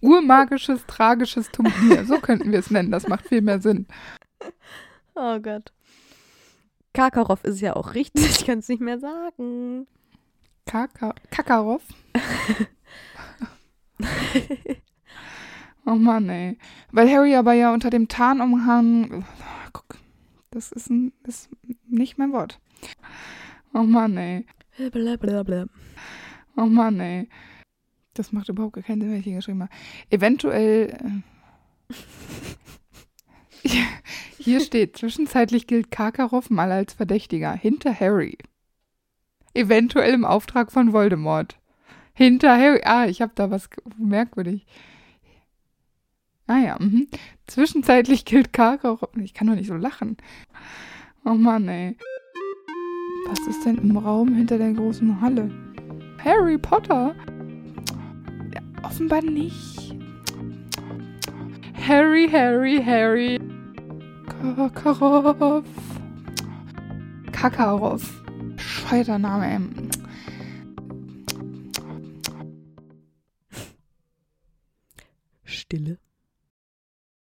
Urmagisches, tragisches Turnier. So könnten wir es nennen. Das macht viel mehr Sinn. [LAUGHS] Oh Gott. Karkaroff ist ja auch Richter. Ich kann es nicht mehr sagen. Kaka Kakarov. Oh Mann, ey. Weil Harry aber ja unter dem Tarnumhang. Das ist, ein, ist nicht mein Wort. Oh Mann, ey. Blablabla. Oh Mann, ey. Das macht überhaupt keinen Sinn, wenn ich hier geschrieben habe. Eventuell. Äh, [LAUGHS] hier steht, zwischenzeitlich gilt Karkaroff mal als Verdächtiger hinter Harry. Eventuell im Auftrag von Voldemort. Hinter Harry. Ah, ich habe da was merkwürdig. Ah ja, mhm. Zwischenzeitlich gilt Karkaroff. Ich kann doch nicht so lachen. Oh Mann, ey. Was ist denn im Raum hinter der großen Halle? Harry Potter? Ja, offenbar nicht. Harry, Harry, Harry. Kakarov. Kakarov. Bescheuerter Name, ey. Stille.